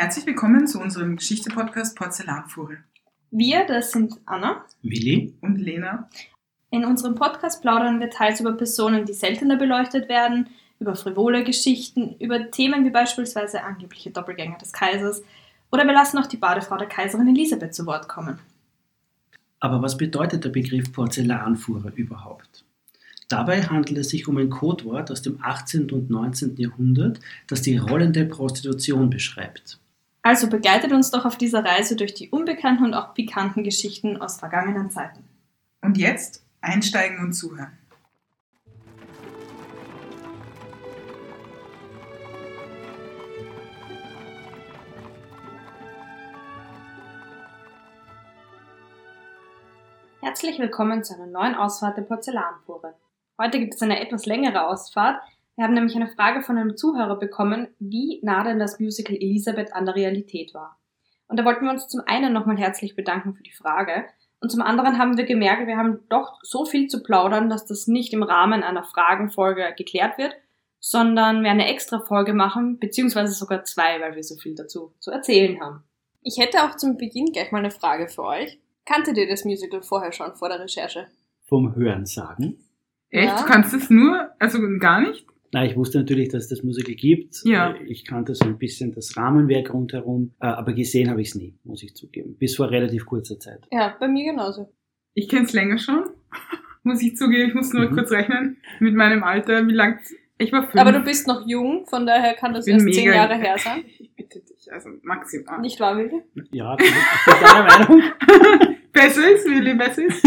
Herzlich willkommen zu unserem Geschichte-Podcast Porzellanfuhre. Wir, das sind Anna Willi? Und Lena. In unserem Podcast plaudern wir teils über Personen, die seltener beleuchtet werden, über frivole Geschichten, über Themen wie beispielsweise angebliche Doppelgänger des Kaisers oder wir lassen auch die Badefrau der Kaiserin Elisabeth zu Wort kommen. Aber was bedeutet der Begriff Porzellanfuhrer überhaupt? Dabei handelt es sich um ein Codewort aus dem 18. und 19. Jahrhundert, das die rollende Prostitution beschreibt. Also begleitet uns doch auf dieser Reise durch die unbekannten und auch pikanten Geschichten aus vergangenen Zeiten. Und jetzt einsteigen und zuhören. Herzlich willkommen zu einer neuen Ausfahrt der Porzellanfuhre. Heute gibt es eine etwas längere Ausfahrt. Wir haben nämlich eine Frage von einem Zuhörer bekommen, wie nah denn das Musical Elisabeth an der Realität war. Und da wollten wir uns zum einen nochmal herzlich bedanken für die Frage und zum anderen haben wir gemerkt, wir haben doch so viel zu plaudern, dass das nicht im Rahmen einer Fragenfolge geklärt wird, sondern wir eine extra Folge machen, beziehungsweise sogar zwei, weil wir so viel dazu zu erzählen haben. Ich hätte auch zum Beginn gleich mal eine Frage für euch. Kanntet ihr das Musical vorher schon vor der Recherche? Vom Hören sagen? Echt? Ja. Du kannst es nur, also gar nicht? Na, ich wusste natürlich, dass es das Musical gibt. Ja. Ich kannte so ein bisschen das Rahmenwerk rundherum, äh, aber gesehen habe ich es nie, muss ich zugeben. Bis vor relativ kurzer Zeit. Ja, bei mir genauso. Ich kenne es länger schon. Muss ich zugeben, ich muss nur Mhm. kurz rechnen mit meinem Alter, wie lang. Ich war fünf. Aber du bist noch jung, von daher kann das erst zehn Jahre her sein. Ich bitte dich, also maximal. Nicht wahr, Willi? Ja, ich bin deiner Meinung? Besser ist, Willi, besser ist.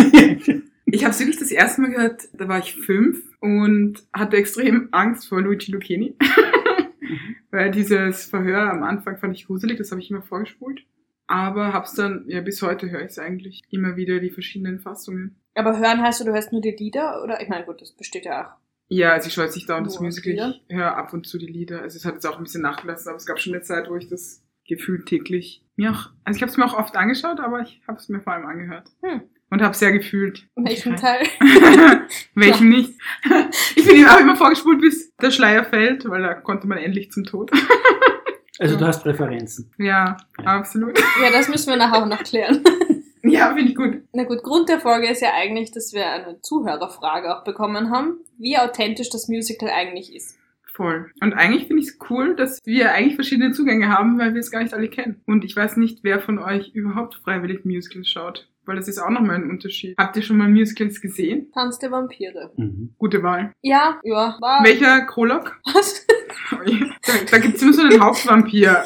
Ich habe es wirklich das erste Mal gehört, da war ich fünf und hatte extrem Angst vor Luigi Lucchini. Weil dieses Verhör am Anfang fand ich gruselig, das habe ich immer vorgespult. Aber hab's dann, ja bis heute höre ich es eigentlich immer wieder, die verschiedenen Fassungen. Aber hören heißt du, du hörst nur die Lieder? Oder ich meine, gut, das besteht ja auch. Ja, also ich schaue jetzt nicht dauernd das Musical, ich höre ab und zu die Lieder. Also es hat jetzt auch ein bisschen nachgelassen, aber es gab schon eine Zeit, wo ich das gefühlt täglich mir auch, also ich habe es mir auch oft angeschaut, aber ich habe es mir vor allem angehört. Hm. Und habe sehr gefühlt. Welchen Teil? Welchen nicht? Ich bin ihm auch immer vorgespult, bis der Schleier fällt, weil da konnte man endlich zum Tod. Also du hast Präferenzen. Ja, Ja. absolut. Ja, das müssen wir nachher auch noch klären. Ja, finde ich gut. Na gut, Grund der Folge ist ja eigentlich, dass wir eine Zuhörerfrage auch bekommen haben, wie authentisch das Musical eigentlich ist. Voll. Und eigentlich finde ich es cool, dass wir eigentlich verschiedene Zugänge haben, weil wir es gar nicht alle kennen. Und ich weiß nicht, wer von euch überhaupt freiwillig Musicals schaut. Weil das ist auch nochmal ein Unterschied. Habt ihr schon mal Musicals gesehen? Tanz der Vampire. Mhm. Gute Wahl. Ja, ja, war. Welcher Krolog? Was? Da, da gibt's immer so einen Hauptvampir.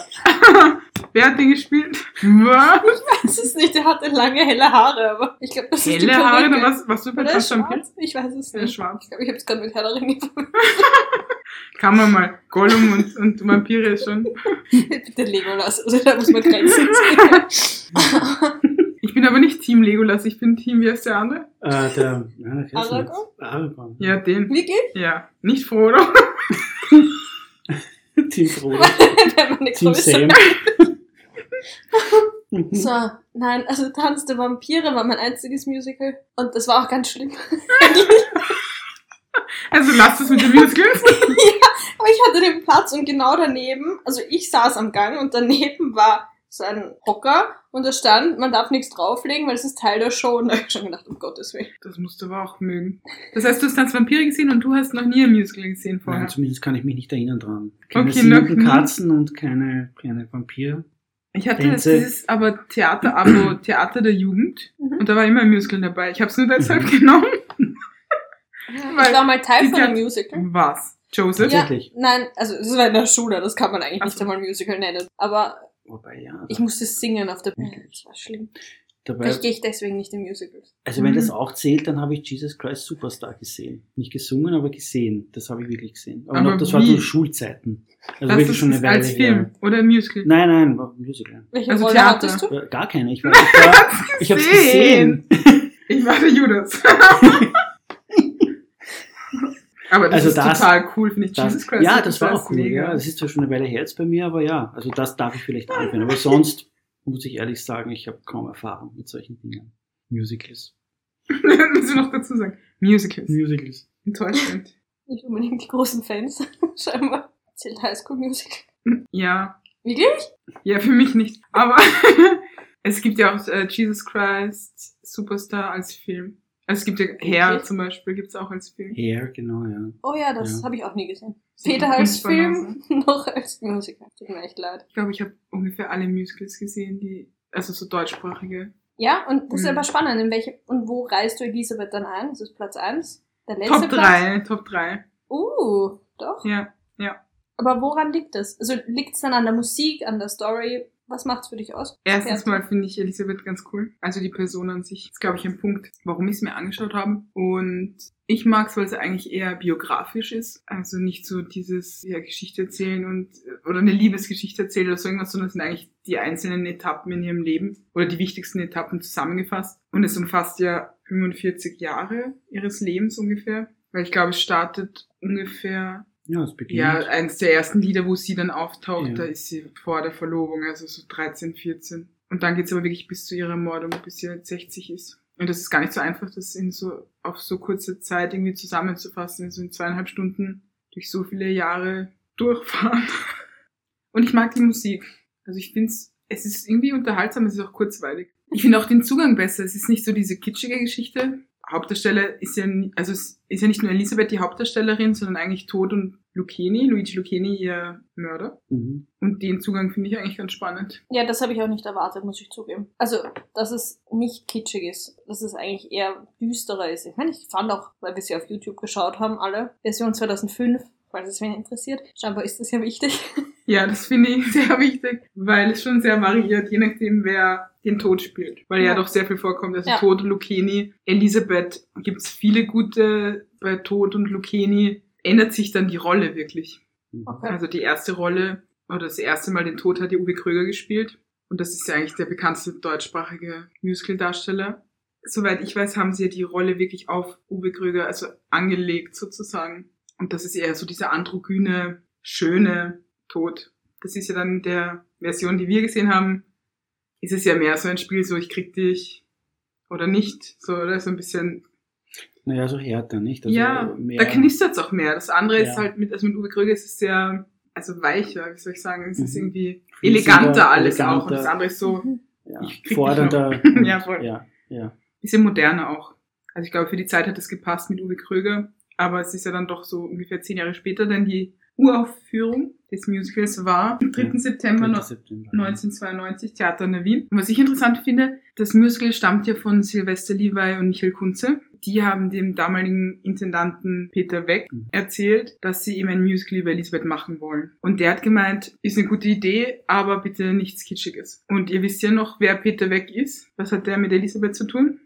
wer hat den gespielt? Was? Das ist nicht, der hatte lange helle Haare, aber ich glaube, das ist die Helle Haare? Was, was du für Oder ein ist Vampir? schwarz? Ich weiß es Der nicht. ist schwarz. Ich glaube, ich habe es gerade mit Herr der. Kann man mal. Gollum und, und Vampire ist schon. Bitte Legolas, also da muss man Grenzen ziehen. Ich bin aber nicht Team Legolas, ich bin Team, wie heißt der andere? Äh, der, ja, Aragorn? nicht- Aragorn. Ja, den. Wirklich? Ja, nicht Frodo. Team Frodo. Team Sam. So, nein, also Tanz der Vampire war mein einziges Musical und das war auch ganz schlimm. Also lasst es mit den Musicals. Aber ich hatte den Platz und genau daneben, also ich saß am Gang und daneben war so ein Hocker und da stand, man darf nichts drauflegen, weil es ist Teil der Show und da habe ich schon gedacht, um Gottes Willen. Das musst du aber auch mögen. Das heißt, du hast Tanz Vampire gesehen und du hast noch nie ein Musical gesehen vorher. Nein, zumindest kann ich mich nicht erinnern dran. Keine Okay, nie. Katzen und keine, keine Vampire. Ich hatte Tänze. dieses aber Theater, Abo, Theater der Jugend Mhm. und da war immer ein Musical dabei. Ich habe es nur deshalb Mhm. genommen. Ich war mal Teil von einem Musical. Was? Joseph? Ja, Tatsächlich. nein, also es war in der Schule, das kann man eigentlich Ach nicht so. einmal Musical nennen. Aber Wobei, ja. ich musste singen auf der Bühne, das war schlimm. dabei, Vielleicht gehe ich deswegen nicht in Musicals. also wenn Mhm. das auch zählt, dann habe ich Jesus Christ Superstar gesehen. Nicht gesungen, aber gesehen. Das habe ich wirklich gesehen. Aber, Aber noch, das war zu Schulzeiten. Also das wirklich ist schon eine Weile als Film her. oder ein Musical. Nein, nein, war ein Musical. Welche Also Rolle Theater. hattest du? Äh, Gar keine. Ich, war, ich, war, ich habe es gesehen. Ich war der Judas. aber das Also ist das- total cool, finde ich. Das, Jesus Christ. ja, das war ist auch cool. mega. Ja, das ist zwar schon eine Weile her jetzt bei mir, aber ja, also das darf ich vielleicht anführen. Aber sonst muss ich ehrlich sagen, ich habe kaum Erfahrung mit solchen Dingen. Musicals. Muss ich noch dazu sagen. Musicals. Musicals. Enttäuschend. Nicht unbedingt die großen Fans, scheinbar. Zählt High School Musical. Ja. Wirklich? Ja, für mich nicht. Aber es gibt ja auch äh, Jesus Christ Superstar als Film. Also es gibt ja Hair zum Beispiel, gibt's auch als Film. Hair, genau, ja. Oh ja, das Ja. habe ich auch nie gesehen. Weder als. Film noch als Musical. Tut mir echt leid. Ich glaube, ich habe ungefähr alle Musicals gesehen, die, also so deutschsprachige. Ja, und das ist Mhm. aber spannend. In welche, und wo reist du Elisabeth dann ein? Ist es Platz 1? Der letzte Top Platz? 3, Top 3. Uh, doch. Ja. Aber woran liegt das? Also liegt es dann an der Musik, an der Story? Was macht's für dich aus? Erstens mal finde ich Elisabeth ganz cool. Also die Person an sich ist, glaube ich, ein Punkt, warum ich es mir angeschaut habe. Und ich mag es, weil es eigentlich eher biografisch ist. Also nicht so dieses ja, Geschichte erzählen und oder eine Liebesgeschichte erzählen oder so irgendwas, sondern es sind eigentlich die einzelnen Etappen in ihrem Leben oder die wichtigsten Etappen zusammengefasst. Und es umfasst ja 45 Jahre ihres Lebens ungefähr. Weil ich glaube, es startet ungefähr Ja, es beginnt. ja, eins der ersten Lieder, wo sie dann auftaucht, Ja. da ist sie vor der Verlobung, also so 13, 14. Und dann geht's aber wirklich bis zu ihrer Ermordung, bis sie halt 60 ist. Und das ist gar nicht so einfach, das in so, auf so kurze Zeit irgendwie zusammenzufassen, so in zweieinhalb Stunden durch so viele Jahre durchfahren. Und ich mag die Musik. Also ich find's, es ist irgendwie unterhaltsam, es ist auch kurzweilig. Ich finde auch den Zugang besser. Es ist nicht so diese kitschige Geschichte. Hauptdarsteller ist ja, also es ist ja nicht nur Elisabeth die Hauptdarstellerin, sondern eigentlich Tod und Lucchini, Luigi Lucchini, ihr Mörder. Mhm. Und den Zugang finde ich eigentlich ganz spannend. Ja, das habe ich auch nicht erwartet, muss ich zugeben. Also, dass es nicht kitschig ist, dass es eigentlich eher düsterer ist. Ich meine, ich fand auch, weil wir sie auf YouTube geschaut haben, alle, Version 2005, falls es wen interessiert. Scheinbar ist das ja wichtig. Ja, das finde ich sehr wichtig, weil es schon sehr variiert, je nachdem, wer den Tod spielt. Weil ja, Ja. doch sehr viel vorkommt. Also Ja. Tod, Lucchini, Elisabeth, gibt's viele gute bei Tod und Lucchini. Ändert sich dann die Rolle wirklich. Mhm. Okay. Also die erste Rolle, oder das erste Mal den Tod hat ja Uwe Kröger gespielt. Und das ist ja eigentlich der bekannteste deutschsprachige Musical-Darsteller. Soweit ich weiß, haben sie ja die Rolle wirklich auf Uwe Kröger, also angelegt sozusagen. Und das ist eher so dieser androgyne, schöne Tod. Das ist ja dann in der Version, die wir gesehen haben, ist es ja mehr so ein Spiel, so ich krieg dich oder nicht. So, oder so ein bisschen Naja, so härter, nicht? Also ja, mehr, da knistert's auch mehr. Das andere ist Ja. halt mit, also mit Uwe Kröger ist es sehr, also weicher, wie soll ich sagen, es ist Mhm. irgendwie fließender, eleganter alles auch. Und eleganter, das andere ist so ein ja, ich krieg dich fordernder. Ja, voll. Ja, ja. bisschen moderner auch. Also ich glaube, für die Zeit hat es gepasst mit Uwe Kröger, aber es ist ja dann doch so ungefähr zehn Jahre später, denn die Uraufführung des Musicals war am 3. Ja, September 3. noch September. 1992, Theater in Wien. Und was ich interessant finde, das Musical stammt ja von Sylvester Levi und Michael Kunze. Die haben dem damaligen Intendanten Peter Weck Mhm. erzählt, dass sie eben ein Musical über Elisabeth machen wollen. Und der hat gemeint, ist eine gute Idee, aber bitte nichts Kitschiges. Und ihr wisst ja noch, wer Peter Weck ist. Was hat der mit Elisabeth zu tun?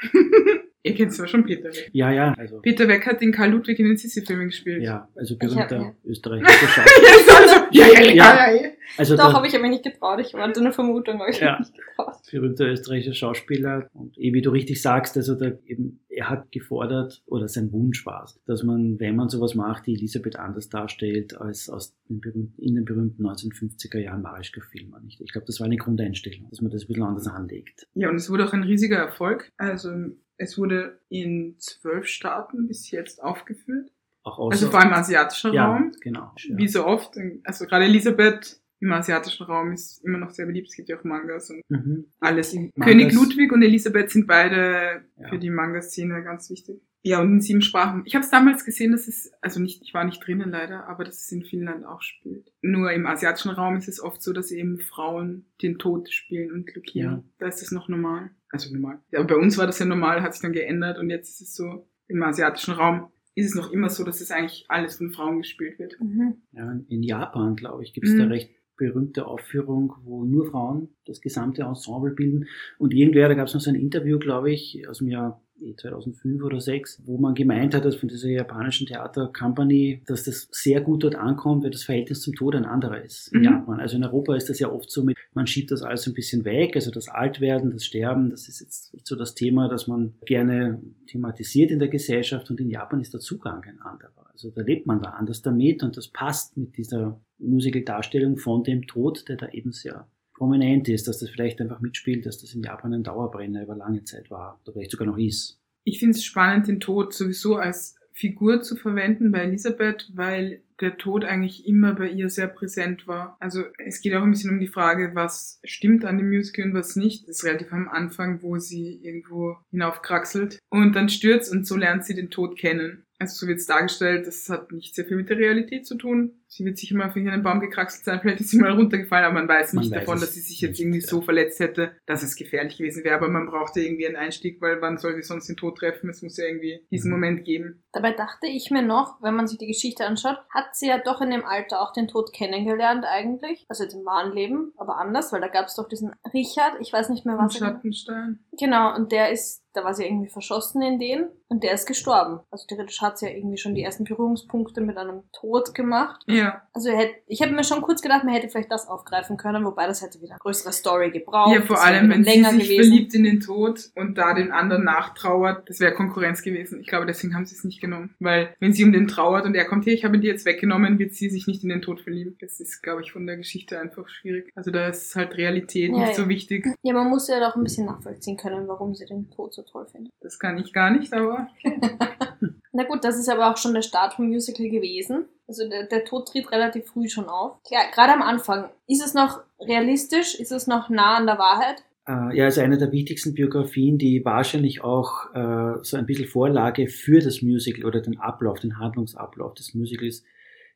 ihr kennt zwar schon Peter Weck. Ja, ja, also, Peter Weck hat den Karl Ludwig in den Sissi-Filmen gespielt. ja, also berühmter ja. österreichischer ja, Schauspieler. Ja, ja, ja, ja. Also Doch, habe ich aber nicht getraut. Ich hatte eine Vermutung, aber ich Ja. nicht getraut. berühmter österreichischer Schauspieler und eh, wie du richtig sagst, also der, eben, er hat gefordert, oder sein Wunsch war es, dass man, wenn man sowas macht, die Elisabeth anders darstellt als aus den berühmten, in den berühmten 1950er Jahren Marischka-Filmen. Ich, ich glaube, das war eine Grundeinstellung, dass man das ein bisschen anders anlegt. Ja, und es wurde auch ein riesiger Erfolg. Also es wurde in zwölf Staaten bis jetzt aufgeführt. Auch außer, Also vor allem im asiatischen ja, Raum. genau. Ja. Wie so oft. Also gerade Elisabeth im asiatischen Raum ist immer noch sehr beliebt. Es gibt ja auch Mangas und Mhm. alles. Mangas- König Ludwig und Elisabeth sind beide Ja. für die Manga-Szene ganz wichtig. Ja, und in sieben Sprachen. Ich habe es damals gesehen, dass es, also nicht, ich war nicht drinnen leider, aber dass es in Finnland auch spielt. Nur im asiatischen Raum ist es oft so, dass eben Frauen den Tod spielen und Lucchini. Ja. Da ist es noch normal. Also normal. Ja, aber bei uns war das ja normal, hat sich dann geändert und jetzt ist es so, im asiatischen Raum ist es noch immer so, dass es eigentlich alles von Frauen gespielt wird. Mhm. Ja, in Japan, glaube ich, gibt es Mhm. da recht berühmte Aufführung, wo nur Frauen das gesamte Ensemble bilden. Und irgendwer, da gab es noch so ein Interview, glaube ich, aus dem Jahr 2005 oder 2006, wo man gemeint hat, dass von dieser japanischen Theatercompany, dass das sehr gut dort ankommt, weil das Verhältnis zum Tod ein anderer ist in Mhm. Japan. Also in Europa ist das ja oft so mit, man schiebt das alles ein bisschen weg, also das Altwerden, das Sterben, das ist jetzt so das Thema, das man gerne thematisiert in der Gesellschaft und in Japan ist der Zugang ein anderer. Also da lebt man da anders damit und das passt mit dieser Musical-Darstellung von dem Tod, der da eben sehr prominent ist, dass das vielleicht einfach mitspielt, dass das in Japan ein Dauerbrenner über lange Zeit war oder vielleicht sogar noch ist. Ich finde es spannend, den Tod sowieso als Figur zu verwenden bei Elisabeth, weil der Tod eigentlich immer bei ihr sehr präsent war. Also es geht auch ein bisschen um die Frage, was stimmt an dem Musical und was nicht. Das ist relativ am Anfang, wo sie irgendwo hinaufkraxelt und dann stürzt und so lernt sie den Tod kennen. Also so wird es dargestellt, das hat nicht sehr viel mit der Realität zu tun. Sie wird sicher mal auf irgendeinen Baum gekraxelt sein, vielleicht ist sie mal runtergefallen, aber man weiß nicht man davon, weiß dass sie sich jetzt irgendwie so verletzt hätte, dass es gefährlich gewesen wäre. Aber man brauchte irgendwie einen Einstieg, weil wann soll sie sonst den Tod treffen? Es muss ja irgendwie diesen mhm. Moment geben. Dabei dachte ich mir noch, wenn man sich die Geschichte anschaut, hat sie ja doch in dem Alter auch den Tod kennengelernt eigentlich. Also jetzt im wahren Leben, aber anders, weil da gab es doch diesen Richard, ich weiß nicht mehr was. Schattenstein. Genau, und der ist da war sie irgendwie verschossen in den und der ist gestorben. Also theoretisch hat sie ja irgendwie schon die ersten Berührungspunkte mit einem Tod gemacht. Ja. Also hätte, ich habe mir schon kurz gedacht, man hätte vielleicht das aufgreifen können, wobei das hätte wieder eine größere Story gebraucht. Ja, vor allem, wenn sie sich gewesen. verliebt in den Tod und da den anderen nachtrauert, das wäre Konkurrenz gewesen. Ich glaube, deswegen haben sie es nicht genommen. Weil wenn sie um den trauert und er kommt hier, ich habe ihn dir jetzt weggenommen, wird sie sich nicht in den Tod verlieben. Das ist, glaube ich, von der Geschichte einfach schwierig. Also da ist halt Realität ja, nicht ja. so wichtig. Ja, man muss ja doch ein bisschen nachvollziehen können, warum sie den Tod so toll findet. Das kann ich gar nicht, aber. Na gut, das ist aber auch schon der Start vom Musical gewesen. Also der, der Tod tritt relativ früh schon auf. Klar, gerade am Anfang. Ist es noch realistisch? Ist es noch nah an der Wahrheit? Äh, ja, also eine der wichtigsten Biografien, die wahrscheinlich auch äh, so ein bisschen Vorlage für das Musical oder den Ablauf, den Handlungsablauf des Musicals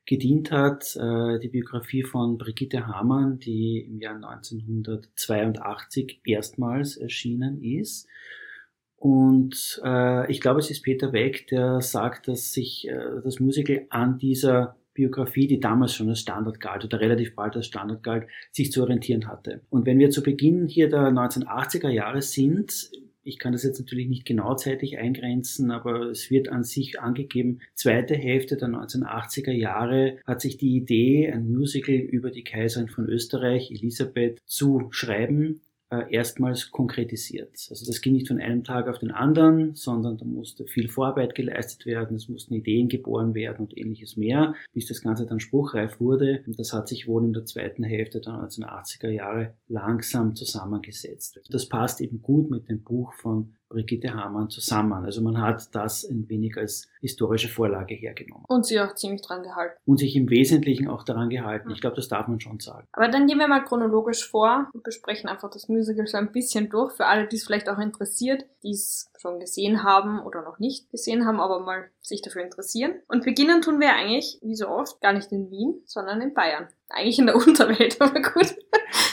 gedient hat. Äh, die Biografie von Brigitte Hamann, die im Jahr 1982 erstmals erschienen ist und äh, ich glaube, es ist Peter Weck, der sagt, dass sich äh, das Musical an dieser Biografie, die damals schon als Standard galt oder relativ bald als Standard galt, sich zu orientieren hatte. Und wenn wir zu Beginn hier der 1980er Jahre sind, ich kann das jetzt natürlich nicht genau zeitlich eingrenzen, aber es wird an sich angegeben, zweite Hälfte der 1980er Jahre hat sich die Idee, ein Musical über die Kaiserin von Österreich, Elisabeth, zu schreiben, erstmals konkretisiert. Also das ging nicht von einem Tag auf den anderen, sondern da musste viel Vorarbeit geleistet werden, es mussten Ideen geboren werden und ähnliches mehr, bis das Ganze dann spruchreif wurde. Und das hat sich wohl in der zweiten Hälfte der 1980er Jahre langsam zusammengesetzt. Das passt eben gut mit dem Buch von Brigitte Hamann zusammen. Also man hat das ein wenig als historische Vorlage hergenommen. Und sie auch ziemlich dran gehalten. Und sich im Wesentlichen auch daran gehalten. Ich glaube, das darf man schon sagen. Aber dann gehen wir mal chronologisch vor und besprechen einfach das Musical so ein bisschen durch, für alle, die es vielleicht auch interessiert, die es schon gesehen haben oder noch nicht gesehen haben, aber mal sich dafür interessieren. Und beginnen tun wir eigentlich, wie so oft, gar nicht in Wien, sondern in Bayern. Eigentlich in der Unterwelt, aber gut.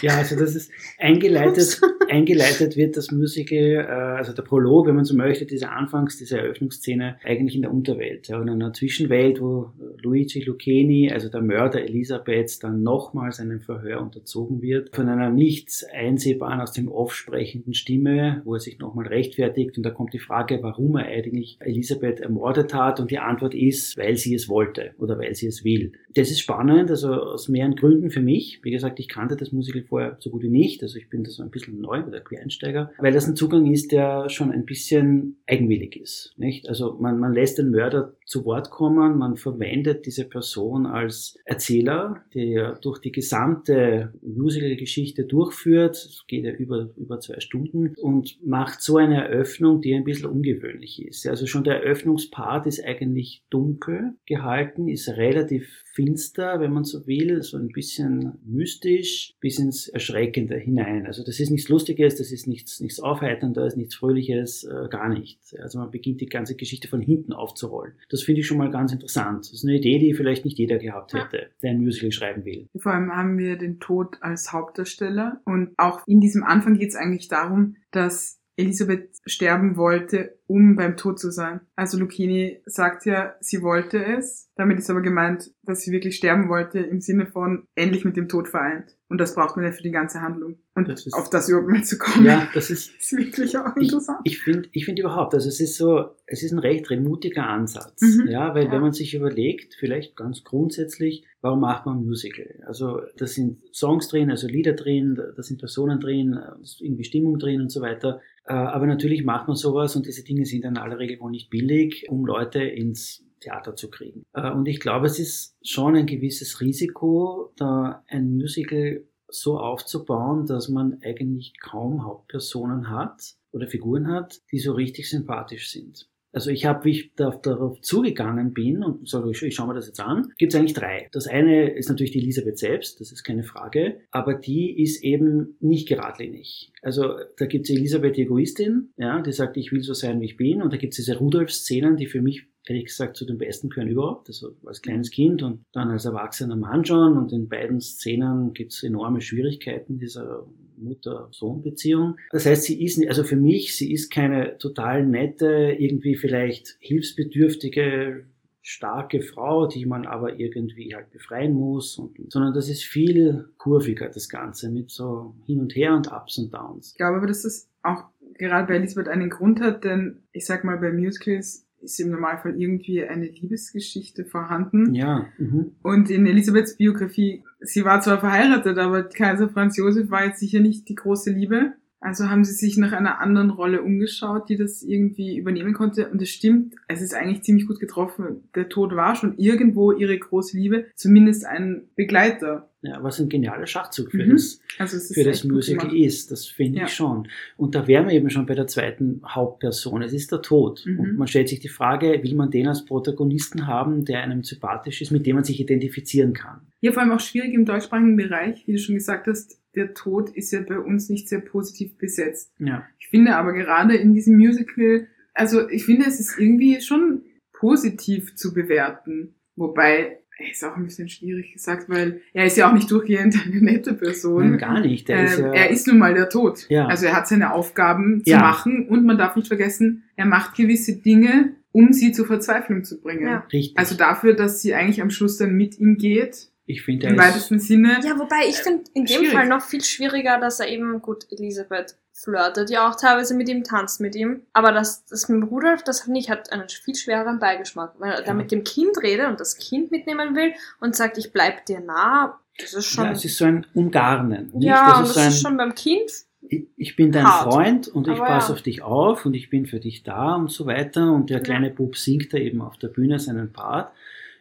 Ja, also das ist eingeleitet, eingeleitet wird das Musical, äh, also der Prolog, wenn man so möchte, diese Anfangs, diese Eröffnungsszene eigentlich in der Unterwelt, ja, in einer Zwischenwelt, wo Luigi Lucchini, also der Mörder Elisabeths, dann nochmals einem Verhör unterzogen wird, von einer nicht einsehbaren, aus dem Off sprechenden Stimme, wo er sich nochmal rechtfertigt und da kommt die Frage, warum er eigentlich Elisabeth ermordet hat und die Antwort ist, weil sie es wollte oder weil sie es will. Das ist spannend, also aus mehreren Gründen für mich. Wie gesagt, ich kannte das Musical vorher so gut wie nicht. Also ich bin da so ein bisschen neu oder Quereinsteiger, weil das ein Zugang ist, der schon ein bisschen eigenwillig ist. Nicht? Also man, man lässt den Mörder zu Wort kommen, man verwendet diese Person als Erzähler, der durch die gesamte Musical-Geschichte durchführt. Es geht ja über, über zwei Stunden und macht so eine Eröffnung, die ein bisschen ungewöhnlich ist. Also schon der Eröffnungspart ist eigentlich dunkel gehalten, ist relativ finster, wenn man so will, so ein bisschen mystisch bis ins Erschreckende hinein. Also das ist nichts Lustiges, das ist nichts, nichts Aufheiterndes, nichts Fröhliches, äh, gar nichts. Also man beginnt die ganze Geschichte von hinten aufzurollen. Das finde ich schon mal ganz interessant. Das ist eine Idee, die vielleicht nicht jeder gehabt hätte, der ein Musical schreiben will. Vor allem haben wir den Tod als Hauptdarsteller und auch in diesem Anfang geht es eigentlich darum, dass Elisabeth sterben wollte, um beim Tod zu sein. Also Lucchini sagt ja, sie wollte es. Damit ist aber gemeint, dass sie wirklich sterben wollte im Sinne von endlich mit dem Tod vereint. Und das braucht man ja für die ganze Handlung. Und das ist, auf das überhaupt mal zu kommen. Ja, das ist, ist wirklich auch interessant. Ich, ich finde ich finde überhaupt, also es ist so, es ist ein recht remutiger Ansatz. Mhm. Ja, weil ja. wenn man sich überlegt, vielleicht ganz grundsätzlich, warum macht man Musical? Also da sind Songs drin, also Lieder drin, da sind Personen drin, irgendwie Stimmung drin und so weiter. Äh, aber natürlich macht man sowas und diese Dinge sind in aller Regel wohl nicht billig, um Leute ins Theater zu kriegen. Äh, und ich glaube, es ist schon ein gewisses Risiko, da ein Musical so aufzubauen, dass man eigentlich kaum Hauptpersonen hat oder Figuren hat, die so richtig sympathisch sind. Also ich habe, wie ich da, darauf zugegangen bin und sage, ich, ich schaue mir das jetzt an, gibt es eigentlich drei. Das eine ist natürlich die Elisabeth selbst, das ist keine Frage, aber die ist eben nicht geradlinig. Also da gibt es Elisabeth die Egoistin, ja, die sagt, ich will so sein, wie ich bin, und da gibt es diese Rudolf-Szenen, die für mich ehrlich gesagt zu den besten gehören überhaupt. Also als kleines Kind und dann als erwachsener Mann schon. Und in beiden Szenen gibt es enorme Schwierigkeiten dieser Mutter-Sohn-Beziehung. Das heißt, sie ist, also für mich, sie ist keine total nette, irgendwie vielleicht hilfsbedürftige, starke Frau, die man aber irgendwie halt befreien muss, und, sondern das ist viel kurviger, das Ganze, mit so hin und her und Ups und Downs. Ich glaube aber, dass das auch gerade bei Elisabeth einen Grund hat, denn ich sag mal, bei Musicals ist im Normalfall irgendwie eine Liebesgeschichte vorhanden. Ja. Mhm. Und in Elisabeths Biografie, sie war zwar verheiratet, aber Kaiser Franz Josef war jetzt sicher nicht die große Liebe. Also haben sie sich nach einer anderen Rolle umgeschaut, die das irgendwie übernehmen konnte. Und es stimmt, es ist eigentlich ziemlich gut getroffen. Der Tod war schon irgendwo ihre große Liebe, zumindest ein Begleiter. Ja, was ein genialer Schachzug für Mhm. das, Also es ist für das Musical ist. Das finde Ja. ich schon. Und da wären wir eben schon bei der zweiten Hauptperson. Es ist der Tod. Mhm. Und man stellt sich die Frage, will man den als Protagonisten haben, der einem sympathisch ist, mit dem man sich identifizieren kann? Hier vor allem auch schwierig im deutschsprachigen Bereich, wie du schon gesagt hast, der Tod ist ja bei uns nicht sehr positiv besetzt. Ja. Ich finde aber gerade in diesem Musical, also ich finde, es ist irgendwie schon positiv zu bewerten. Wobei, er ist auch ein bisschen schwierig gesagt, weil er ist ja auch nicht durchgehend eine nette Person. Nein, gar nicht. Der Ähm, ist ja, er ist nun mal der Tod. Ja. Also er hat seine Aufgaben zu Ja. machen und man darf nicht vergessen, er macht gewisse Dinge, um sie zur Verzweiflung zu bringen. Ja. richtig. Also dafür, dass sie eigentlich am Schluss dann mit ihm geht, ich finde, im ist, weitesten Sinne. Ja, wobei ich finde in dem schwierig. Fall noch viel schwieriger, dass er eben, gut, Elisabeth flirtet ja auch teilweise mit ihm, tanzt mit ihm. Aber das, das mit dem Rudolf, das finde ich, hat einen viel schwereren Beigeschmack. Weil er da Ja. mit dem Kind redet und das Kind mitnehmen will und sagt, ich bleib dir nah, das ist schon. ja, es ist so ein Umgarnen. Nicht? Ja, das das ist ist so ein, schon beim Kind. ich, ich bin dein hart. Freund und ich passe ja. auf dich auf und ich bin für dich da und so weiter. Und der Ja. kleine Bub singt da eben auf der Bühne seinen Part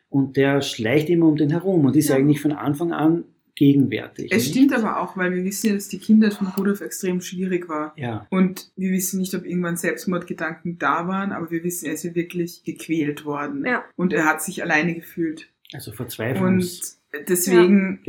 und der schleicht immer um den herum und ist Ja. eigentlich von Anfang an gegenwärtig. Es nicht? stimmt aber auch, weil wir wissen ja, dass die Kindheit von Rudolf extrem schwierig war. Ja, Und wir wissen nicht, ob irgendwann Selbstmordgedanken da waren, aber wir wissen, er ist ja wirklich gequält worden. Ja. Und er hat sich alleine gefühlt. also Und Verzweiflungsgedanken. deswegen,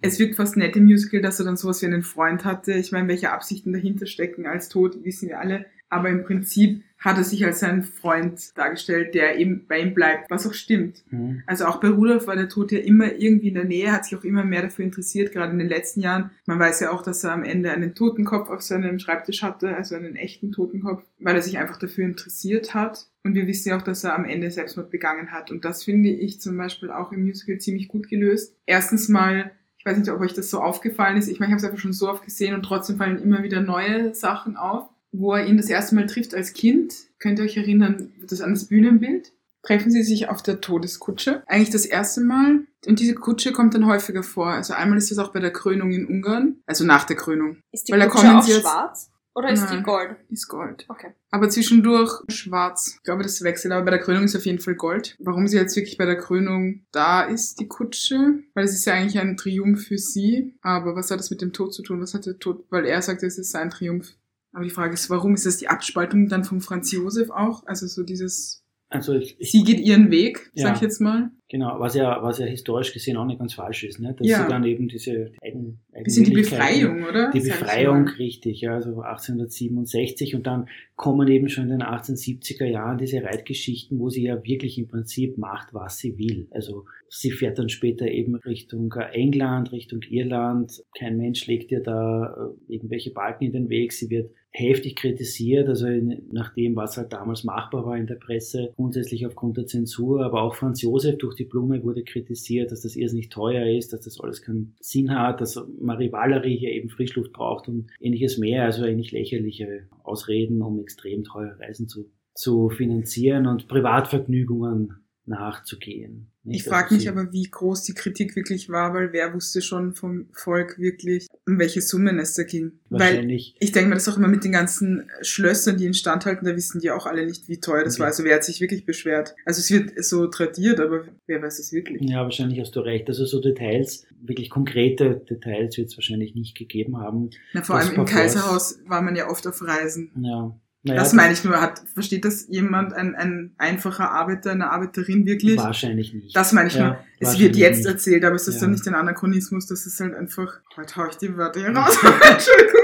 es wirkt fast nett im Musical, dass er dann sowas wie einen Freund hatte. Ich meine, welche Absichten dahinter stecken als Tod, wissen wir alle. Aber im Prinzip hat er sich als seinen Freund dargestellt, der eben bei ihm bleibt, was auch stimmt. Hm. Also auch bei Rudolf war der Tod ja immer irgendwie in der Nähe, hat sich auch immer mehr dafür interessiert, gerade in den letzten Jahren. Man weiß ja auch, dass er am Ende einen Totenkopf auf seinem Schreibtisch hatte, also einen echten Totenkopf, weil er sich einfach dafür interessiert hat. Und wir wissen ja auch, dass er am Ende Selbstmord begangen hat. Und das finde ich zum Beispiel auch im Musical ziemlich gut gelöst. Erstens mal, ich weiß nicht, ob euch das so aufgefallen ist. Ich meine, ich habe es einfach schon so oft gesehen und trotzdem fallen immer wieder neue Sachen auf. Wo er ihn das erste Mal trifft als Kind, könnt ihr euch erinnern, das an das Bühnenbild? treffen sie sich auf der Todeskutsche. Eigentlich das erste Mal. Und diese Kutsche kommt dann häufiger vor. Also einmal ist das auch bei der Krönung in Ungarn. Also nach der Krönung. Ist die Weil Kutsche auch schwarz? Oder ist die Nein. gold? Die ist Gold. Okay. Aber zwischendurch schwarz. Ich glaube, das wechselt. Aber bei der Krönung ist auf jeden Fall Gold. Warum sie jetzt wirklich bei der Krönung da ist, die Kutsche? Weil es ist ja eigentlich ein Triumph für sie. Aber was hat das mit dem Tod zu tun? Was hat der Tod? Weil er sagt, es ist sein Triumph. Aber die Frage ist, warum ist das die Abspaltung dann vom Franz Josef auch? Also so dieses, Also ich, ich, sie geht ihren Weg, sag Ja. ich jetzt mal. genau, was ja, was ja historisch gesehen auch nicht ganz falsch ist, ne? dass Ja. sie dann eben diese Eigen, Bisschen die Befreiung, oder? Die Sag Befreiung, richtig, ja, also 1867 und dann kommen eben schon in den 1870er Jahren diese Reitgeschichten, wo sie ja wirklich im Prinzip macht, was sie will. Also sie fährt dann später eben Richtung England, Richtung Irland. Kein Mensch legt ihr da äh, irgendwelche Balken in den Weg. Sie wird heftig kritisiert, also in, nach dem, was halt damals machbar war in der Presse, grundsätzlich aufgrund der Zensur, aber auch Franz Josef durch die Blume wurde kritisiert, dass das irrsinnig teuer ist, dass das alles keinen Sinn hat, dass Marie Valerie hier eben Frischluft braucht und ähnliches mehr, also eigentlich lächerliche Ausreden, um extrem teure Reisen zu, zu finanzieren und Privatvergnügungen nachzugehen. Ich frage mich aber, wie groß die Kritik wirklich war, weil wer wusste schon vom Volk wirklich, um welche Summen es da ging. Weil wahrscheinlich ich denke mir das auch immer mit den ganzen Schlössern, die instand halten, da wissen die auch alle nicht, wie teuer das Okay. war. Also wer hat sich wirklich beschwert? Also es wird so tradiert, aber wer weiß es wirklich? Ja, wahrscheinlich hast du recht. Also so Details, wirklich konkrete Details wird es wahrscheinlich nicht gegeben haben. Na, vor Das allem im. Kaiserhaus war man ja oft auf Reisen. Ja. Naja, das meine ich nur. Hat, versteht das jemand, ein, ein einfacher Arbeiter, eine Arbeiterin wirklich? Wahrscheinlich nicht. Das meine ich Ja, nur. Es wird jetzt nicht. erzählt, aber es ist Ja. dann nicht ein Anachronismus, das ist halt einfach, heute hau ich die Wörter hier raus. Entschuldigung.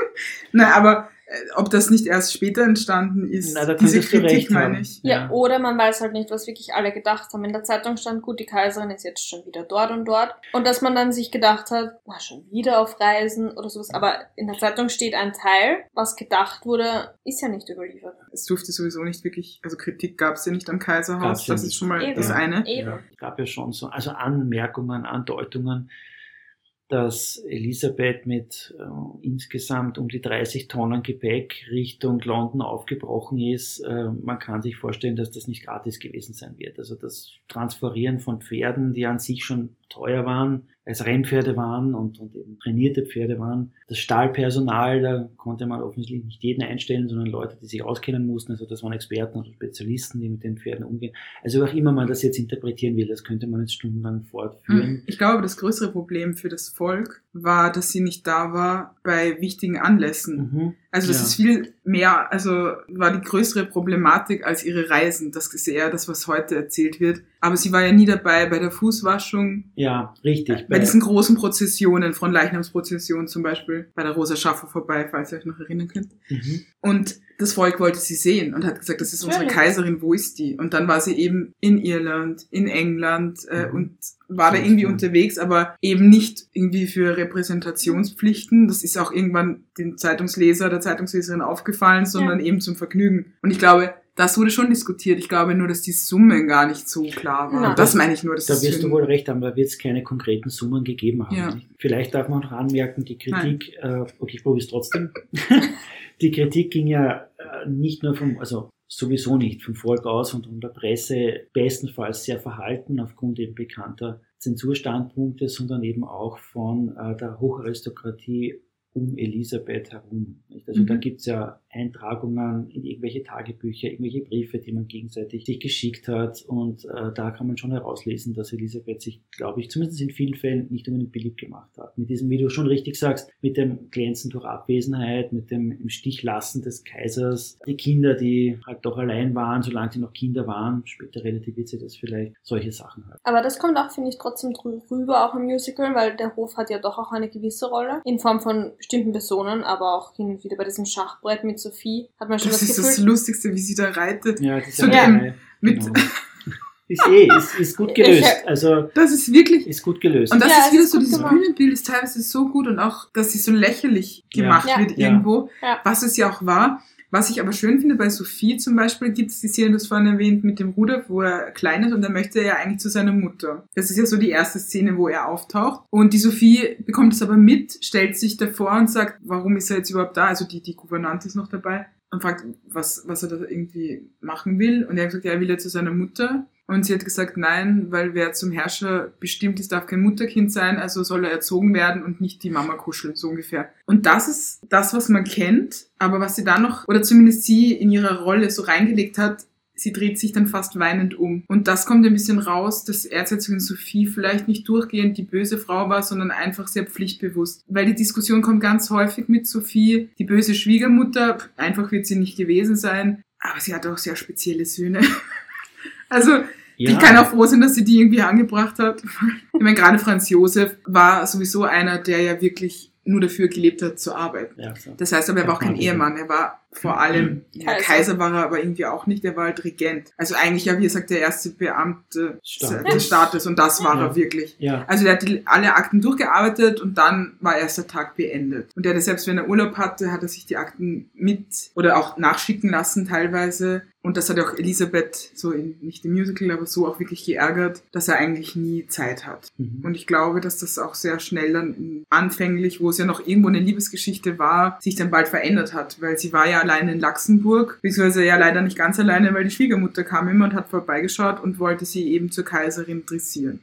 Nein, aber ob das nicht erst später entstanden ist, Na, diese Kritik recht meine haben. ich. Ja, oder man weiß halt nicht, was wirklich alle gedacht haben. In der Zeitung stand, gut, die Kaiserin ist jetzt schon wieder dort und dort. Und dass man dann sich gedacht hat, na, schon wieder auf Reisen oder sowas. Aber in der Zeitung steht ein Teil, was gedacht wurde, ist ja nicht überliefert. Es durfte sowieso nicht wirklich, also Kritik gab es ja nicht am Kaiserhaus, ja das ist schon mal Eben. das eine. Eben. Ja, es gab ja schon so, also Anmerkungen, Andeutungen, dass Elisabeth mit äh, insgesamt um die 30 Tonnen Gepäck Richtung London aufgebrochen ist. Äh, man kann sich vorstellen, dass das nicht gratis gewesen sein wird. Also das Transferieren von Pferden, die an sich schon teuer waren, als Rennpferde waren und, und eben trainierte Pferde waren. Das Stahlpersonal, da konnte man offensichtlich nicht jeden einstellen, sondern Leute, die sich auskennen mussten. Also das waren Experten oder Spezialisten, die mit den Pferden umgehen. Also auch immer man das jetzt interpretieren will, das könnte man jetzt stundenlang fortführen. Ich glaube, das größere Problem für das Volk war, dass sie nicht da war bei wichtigen Anlässen. Mhm. Also das Ja. ist viel mehr, also war die größere Problematik als ihre Reisen. Das ist eher das, was heute erzählt wird. Aber sie war ja nie dabei bei der Fußwaschung, Ja, richtig. bei diesen großen Prozessionen, von Leichnamsprozession zum Beispiel, bei der Rosa Schaffer vorbei, falls ihr euch noch erinnern könnt. mhm. Und das Volk wollte sie sehen und hat gesagt, das ist unsere. Kaiserin, wo ist die? Und dann war sie eben in Irland, in England äh, Mhm. und war da irgendwie unterwegs, aber eben nicht irgendwie für Repräsentationspflichten. Das ist auch irgendwann dem Zeitungsleser, der Zeitungsleserin aufgefallen, sondern eben zum Vergnügen. Und ich glaube, das wurde schon diskutiert. Ich glaube nur, dass die Summen gar nicht so klar waren. Nein. Das meine ich nur. Das Da wirst du wohl recht haben, da wird es keine konkreten Summen gegeben haben. Ja. Vielleicht darf man noch anmerken, die Kritik, äh, okay, ich probiere es trotzdem. die Kritik ging ja äh, nicht nur vom, also sowieso nicht vom Volk aus und von der Presse bestenfalls sehr verhalten aufgrund eben bekannter Zensurstandpunkte, sondern eben auch von äh, der Hocharistokratie um Elisabeth herum. Nicht? Also Mhm. da gibt's ja Eintragungen in irgendwelche Tagebücher, irgendwelche Briefe, die man gegenseitig sich geschickt hat. Und äh, da kann man schon herauslesen, dass Elisabeth sich, glaube ich, zumindest in vielen Fällen nicht unbedingt beliebt gemacht hat. Mit diesem, wie du schon richtig sagst, mit dem Glänzen durch Abwesenheit, mit dem im Stich lassen des Kaisers, die Kinder, die halt doch allein waren, solange sie noch Kinder waren, später relativiert sie das vielleicht, solche Sachen halt. Aber das kommt auch, finde ich, trotzdem drü- rüber, auch im Musical, weil der Hof hat ja doch auch eine gewisse Rolle. In Form von bestimmten Personen, aber auch hin und wieder bei diesem Schachbrett mit Sophie hat man schon Das das, ist Gefühl. das Lustigste, wie sie da reitet. Ja, die So Sauerei, mit- genau. Ist eh, ist, ist gut gelöst. Also, Das ist wirklich ist gut gelöst. Und das Ja, ist wieder ist so, dieses gemacht. Bühnenbild ist teilweise so gut und auch, dass sie so lächerlich Ja. gemacht Ja. wird Ja. irgendwo, Ja. was es ja auch war. Was ich aber schön finde, bei Sophie zum Beispiel gibt es die Szene, du hast vorhin erwähnt, mit dem Ruder, wo er klein ist und er möchte ja eigentlich zu seiner Mutter. Das ist ja so die erste Szene, wo er auftaucht. Und die Sophie bekommt es aber mit, stellt sich davor und sagt, warum ist er jetzt überhaupt da? Also die, die Gouvernante ist noch dabei und fragt, was, was er da irgendwie machen will. Und er hat gesagt, ja, er will ja zu seiner Mutter. Und sie hat gesagt, nein, weil wer zum Herrscher bestimmt ist, darf kein Mutterkind sein, also soll er erzogen werden und nicht die Mama kuscheln, so ungefähr. Und das ist das, was man kennt, aber was sie da noch, oder zumindest sie in ihrer Rolle so reingelegt hat, sie dreht sich dann fast weinend um. Und das kommt ein bisschen raus, dass Erzherzogin Sophie vielleicht nicht durchgehend die böse Frau war, sondern einfach sehr pflichtbewusst. Weil die Diskussion kommt ganz häufig mit Sophie, die böse Schwiegermutter, einfach wird sie nicht gewesen sein, aber sie hat auch sehr spezielle Söhne. Also, ja, die kann auch froh sein, dass sie die irgendwie angebracht hat. Ich meine, gerade Franz Josef war sowieso einer, der ja wirklich nur dafür gelebt hat, zu arbeiten. ja. Das heißt aber, er war auch kein Ehemann. Er war vor allem, ja, Kaiser. Kaiser war er aber irgendwie auch nicht, er war halt Regent. Also eigentlich ja, wie gesagt, der erste Beamte Staates. des Staates und das war Ja. er wirklich. ja. Also der hat die, alle Akten durchgearbeitet und dann war erst der Tag beendet. Und er hatte, selbst wenn er Urlaub hatte, hat er sich die Akten mit oder auch nachschicken lassen teilweise. Und das hat auch Elisabeth, so in, nicht im Musical, aber so auch wirklich geärgert, dass er eigentlich nie Zeit hat. Mhm. Und ich glaube, dass das auch sehr schnell dann anfänglich, wo es ja noch irgendwo eine Liebesgeschichte war, sich dann bald verändert hat. Weil sie war ja alleine in Luxemburg, beziehungsweise ja leider nicht ganz alleine, weil die Schwiegermutter kam immer und hat vorbeigeschaut und wollte sie eben zur Kaiserin dressieren.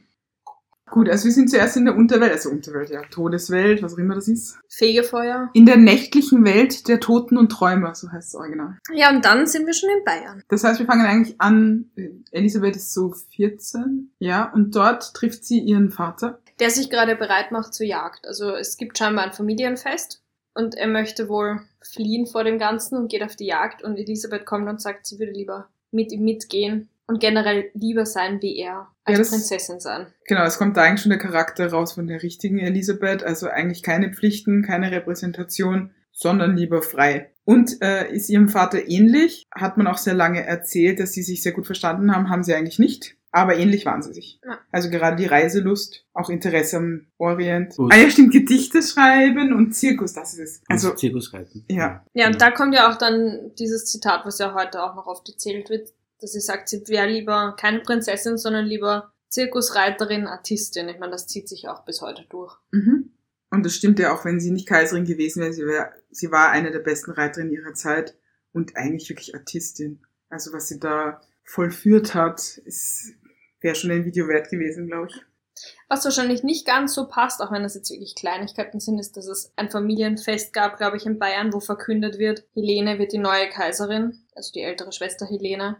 Gut, also wir sind zuerst in der Unterwelt, also Unterwelt, ja, Todeswelt, was auch immer das ist. Fegefeuer. In der nächtlichen Welt der Toten und Träumer, so heißt es original. Ja, und dann sind wir schon in Bayern. Das heißt, wir fangen eigentlich an, äh, Elisabeth ist so 14, ja, und dort trifft sie ihren Vater. Der sich gerade bereit macht zur Jagd. Also es gibt scheinbar ein Familienfest und er möchte wohl fliehen vor dem Ganzen und geht auf die Jagd und Elisabeth kommt und sagt, sie würde lieber mit ihm mitgehen und generell lieber sein wie er als Ja, das- Prinzessin sein. Genau, es kommt da eigentlich schon der Charakter raus von der richtigen Elisabeth. Also eigentlich keine Pflichten, keine Repräsentation, sondern lieber frei. Und äh, ist ihrem Vater ähnlich, hat man auch sehr lange erzählt, dass sie sich sehr gut verstanden haben, haben sie eigentlich nicht. Aber ähnlich waren sie sich. Ja. Also gerade die Reiselust, auch Interesse am Orient. Gut. Ah ja, stimmt, Gedichte schreiben und Zirkus, das ist es. Also Also, Zirkusreiten. Ja. Ja, und Genau. da kommt ja auch dann dieses Zitat, was ja heute auch noch oft erzählt wird, dass sie sagt, sie wäre lieber keine Prinzessin, sondern lieber Zirkusreiterin, Artistin. Ich meine, das zieht sich auch bis heute durch. Mhm. Und das stimmt ja auch, wenn sie nicht Kaiserin gewesen wäre. Sie, wär, sie war eine der besten Reiterinnen ihrer Zeit und eigentlich wirklich Artistin. Also was sie da vollführt hat, ist wäre schon ein Video wert gewesen, glaube ich. Was wahrscheinlich nicht ganz so passt, auch wenn das jetzt wirklich Kleinigkeiten sind, ist, dass es ein Familienfest gab, glaube ich, in Bayern, wo verkündet wird, Helene wird die neue Kaiserin, also die ältere Schwester Helene.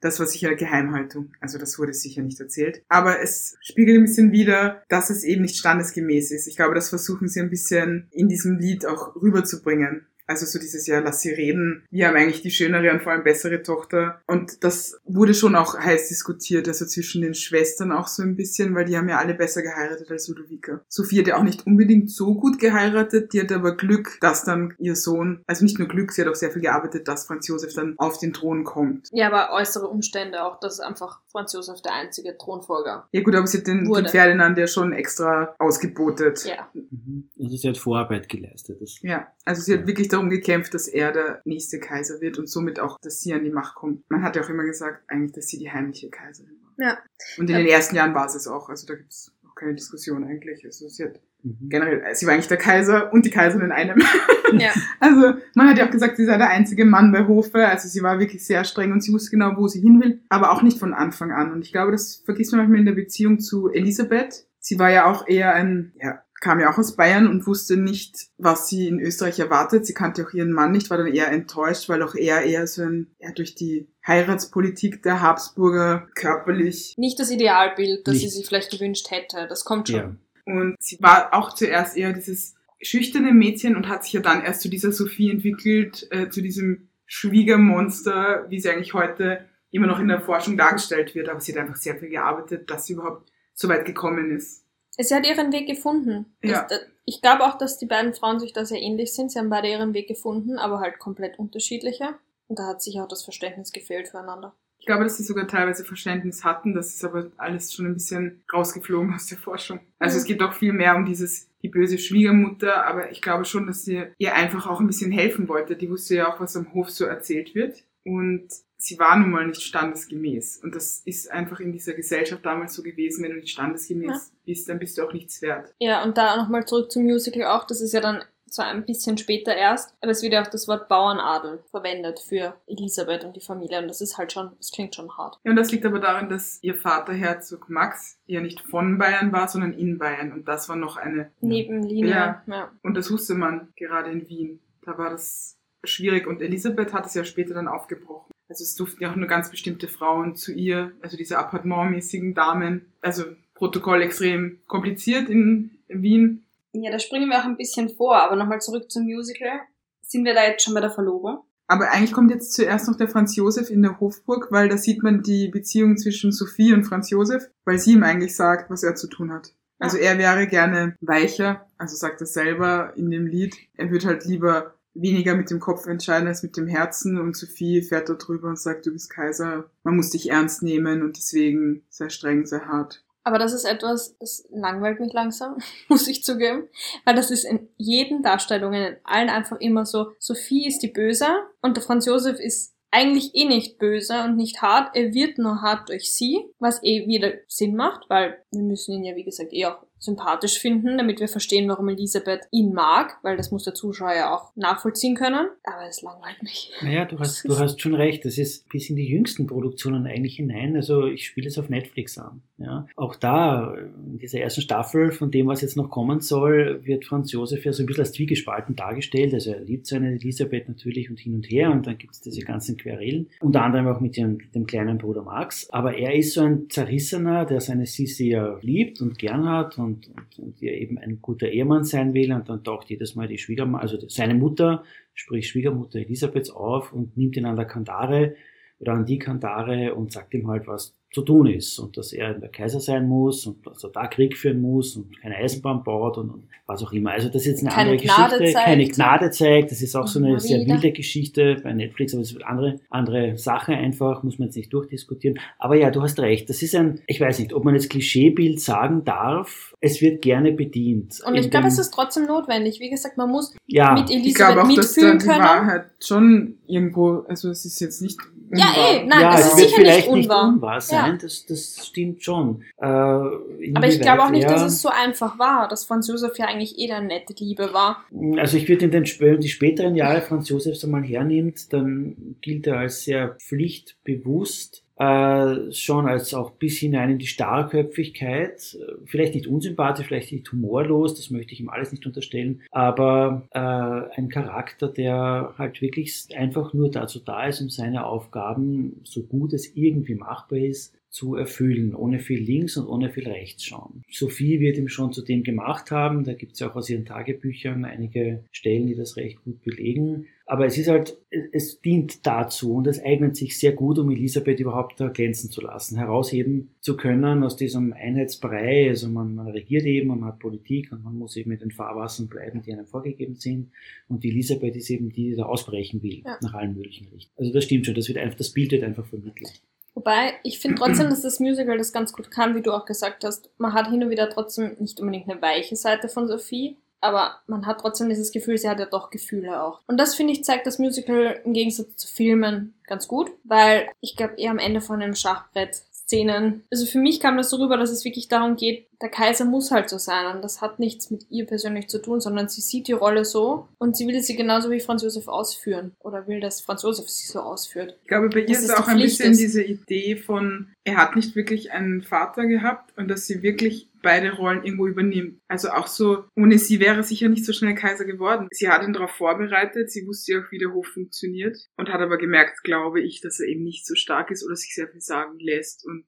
Das war sicher Geheimhaltung. Also das wurde sicher nicht erzählt. Aber es spiegelt ein bisschen wider, dass es eben nicht standesgemäß ist. Ich glaube, das versuchen sie ein bisschen in diesem Lied auch rüberzubringen. Also so dieses Jahr, lass sie reden. Wir haben eigentlich die schönere und vor allem bessere Tochter. Und das wurde schon auch heiß diskutiert, also zwischen den Schwestern auch so ein bisschen, weil die haben ja alle besser geheiratet als Ludovica. Sophie hat ja auch nicht unbedingt so gut geheiratet, die hat aber Glück, dass dann ihr Sohn, also nicht nur Glück, sie hat auch sehr viel gearbeitet, dass Franz Josef dann auf den Thron kommt. Ja, aber äußere Umstände auch, dass einfach Franz Josef der einzige Thronfolger. Ja gut, aber sie hat den, den Ferdinand ja schon extra ausgebotet. Ja. Mhm. Also sie hat Vorarbeit geleistet. Das Ja, also sie hat wirklich darum gekämpft, dass er der nächste Kaiser wird und somit auch, dass sie an die Macht kommt. Man hat ja auch immer gesagt, eigentlich, dass sie die heimliche Kaiserin war. Ja. Und in Ja. den ersten Jahren war sie es auch. Also da gibt's auch keine Diskussion eigentlich. Also sie hat Mhm. generell, sie war eigentlich der Kaiser und die Kaiserin in einem. Ja. Also man hat ja auch gesagt, sie sei der einzige Mann bei Hofe. Also sie war wirklich sehr streng und sie wusste genau, wo sie hin will, aber auch nicht von Anfang an. Und ich glaube, das vergisst man manchmal in der Beziehung zu Elisabeth. Sie war ja auch eher ein, ja, kam ja auch aus Bayern und wusste nicht, was sie in Österreich erwartet. Sie kannte auch ihren Mann nicht, war dann eher enttäuscht, weil auch er eher so ein, ja, durch die Heiratspolitik der Habsburger körperlich Nicht das Idealbild, das Nicht. sie sich vielleicht gewünscht hätte. Das kommt schon. Ja. Und sie war auch zuerst eher dieses schüchterne Mädchen und hat sich ja dann erst zu dieser Sophie entwickelt, äh, zu diesem Schwiegermonster, wie sie eigentlich heute immer noch in der Forschung dargestellt wird. Aber sie hat einfach sehr viel gearbeitet, dass sie überhaupt so weit gekommen ist. Sie hat ihren Weg gefunden. Ja. das, ich glaube auch, dass die beiden Frauen sich da sehr ähnlich sind. Sie haben beide ihren Weg gefunden, aber halt komplett unterschiedliche. Und da hat sich auch das Verständnis gefehlt füreinander. Ich glaube, dass sie sogar teilweise Verständnis hatten. Das ist aber alles schon ein bisschen rausgeflogen aus der Forschung. Also Mhm. es geht auch viel mehr um dieses, die böse Schwiegermutter, aber ich glaube schon, dass sie ihr einfach auch ein bisschen helfen wollte. Die wusste ja auch, was am Hof so erzählt wird. Und sie war nun mal nicht standesgemäß. Und das ist einfach in dieser Gesellschaft damals so gewesen, wenn du nicht standesgemäß Ja. bist, dann bist du auch nichts wert. Ja, und da nochmal zurück zum Musical auch. Das ist ja dann zwar ein bisschen später erst, aber es wird ja auch das Wort Bauernadel verwendet für Elisabeth und die Familie. Und das ist halt schon, das klingt schon hart. Ja, und das liegt aber daran, dass ihr Vater Herzog Max ja nicht von Bayern war, sondern in Bayern. Und das war noch eine Nebenlinie. Ja. ja. Und das wusste man gerade in Wien. Da war das schwierig. Und Elisabeth hat es ja später dann aufgebrochen. Also es durften ja auch nur ganz bestimmte Frauen zu ihr, also diese appartementmäßigen Damen. Also Protokoll extrem kompliziert in Wien. Ja, da springen wir auch ein bisschen vor, aber nochmal zurück zum Musical. Sind wir da jetzt schon bei der Verlobung? Aber eigentlich kommt jetzt zuerst noch der Franz Josef in der Hofburg, weil da sieht man die Beziehung zwischen Sophie und Franz Josef, weil sie ihm eigentlich sagt, was er zu tun hat. Also er wäre gerne weicher, also sagt er selber in dem Lied. Er würde halt lieber weniger mit dem Kopf entscheiden als mit dem Herzen und Sophie fährt da drüber und sagt, du bist Kaiser, man muss dich ernst nehmen und deswegen sei streng, sei hart. Aber das ist etwas, das langweilt mich langsam, muss ich zugeben. Weil das ist in jeden Darstellungen, in allen einfach immer so, Sophie ist die Böse und der Franz Josef ist eigentlich eh nicht böse und nicht hart. Er wird nur hart durch sie, was eh wieder Sinn macht, weil wir müssen ihn ja, wie gesagt, eh auch sympathisch finden, damit wir verstehen, warum Elisabeth ihn mag, weil das muss der Zuschauer ja auch nachvollziehen können. Aber es langweilt mich. Naja, du hast, du hast schon recht. Das ist bis in die jüngsten Produktionen eigentlich hinein. Also ich spiele es auf Netflix an. Ja. Auch da, in dieser ersten Staffel von dem, was jetzt noch kommen soll, wird Franz Josef ja so ein bisschen als zwiegespalten dargestellt. Also er liebt seine Elisabeth natürlich und hin und her und dann gibt es diese ganzen Querelen. Unter anderem auch mit dem, dem kleinen Bruder Max. Aber er ist so ein Zerrissener, der seine Sisi ja liebt und gern hat und, und, und ihr eben ein guter Ehemann sein will und dann taucht jedes Mal die Schwiegermutter, also seine Mutter, sprich Schwiegermutter Elisabeths auf und nimmt ihn an der Kandare oder an die Kandare und sagt ihm halt, was zu tun ist und dass er der Kaiser sein muss und dass er da Krieg führen muss und keine Eisenbahn baut und, und was auch immer. Also das ist jetzt eine keine andere Gnade Geschichte, zeigt. keine Gnade zeigt. Das ist auch so eine sehr wilde Geschichte bei Netflix, aber es wird andere, andere Sache einfach, muss man jetzt nicht durchdiskutieren. Aber ja, du hast recht. Das ist ein, ich weiß nicht, ob man jetzt Klischeebild sagen darf. Es wird gerne bedient. Und ich glaube, es ist trotzdem notwendig. Wie gesagt, man muss ja, mit Elisabeth ich glaube auch, dass da die Wahrheit schon irgendwo, also es ist jetzt nicht ja, eh, nein, ja, es, es wird vielleicht nicht unwahr, nicht unwahr sein, ja. das, das stimmt schon. Äh, Aber ich glaube auch nicht, dass es so einfach war, dass Franz Josef ja eigentlich eh der nette Liebe war. Also ich würde in den die späteren Jahre Franz Josefs einmal hernimmt, dann gilt er als sehr pflichtbewusst äh, schon als auch bis hinein in die Starrköpfigkeit, vielleicht nicht unsympathisch, vielleicht nicht humorlos, das möchte ich ihm alles nicht unterstellen, aber äh, ein Charakter, der halt wirklich einfach nur dazu da ist, um seine Aufgaben, so gut es irgendwie machbar ist, zu erfüllen, ohne viel links und ohne viel rechts schauen. Sophie wird ihm schon zu dem gemacht haben, da gibt es ja auch aus ihren Tagebüchern einige Stellen, die das recht gut belegen. Aber es ist halt, es dient dazu und es eignet sich sehr gut, um Elisabeth überhaupt glänzen zu lassen, herausheben zu können aus diesem Einheitsbrei. Also man, man regiert eben, man hat Politik und man muss eben mit den Fahrwassern bleiben, die einem vorgegeben sind. Und die Elisabeth ist eben die, die da ausbrechen will, ja. nach allen möglichen Richtungen. Also das stimmt schon, das wird einfach, das Bild wird einfach vermittelt. Wobei, ich finde trotzdem, dass das Musical das ganz gut kann, wie du auch gesagt hast. Man hat hin und wieder trotzdem nicht unbedingt eine weiche Seite von Sophie, aber man hat trotzdem dieses Gefühl, sie hat ja doch Gefühle auch. Und das, finde ich, zeigt das Musical im Gegensatz zu Filmen ganz gut, weil ich glaube, eher am Ende von einem Schachbrett Szenen. Also für mich kam das so rüber, dass es wirklich darum geht, der Kaiser muss halt so sein und das hat nichts mit ihr persönlich zu tun, sondern sie sieht die Rolle so und sie will sie genauso wie Franz Josef ausführen oder will, dass Franz Josef sie so ausführt. Ich glaube, bei ihr ist auch ein bisschen ist. diese Idee von, er hat nicht wirklich einen Vater gehabt und dass sie wirklich beide Rollen irgendwo übernimmt. Also auch so, ohne sie wäre sicher nicht so schnell Kaiser geworden. Sie hat ihn darauf vorbereitet, sie wusste ja auch, wie der Hof funktioniert und hat aber gemerkt, glaube ich, dass er eben nicht so stark ist oder sich sehr viel sagen lässt und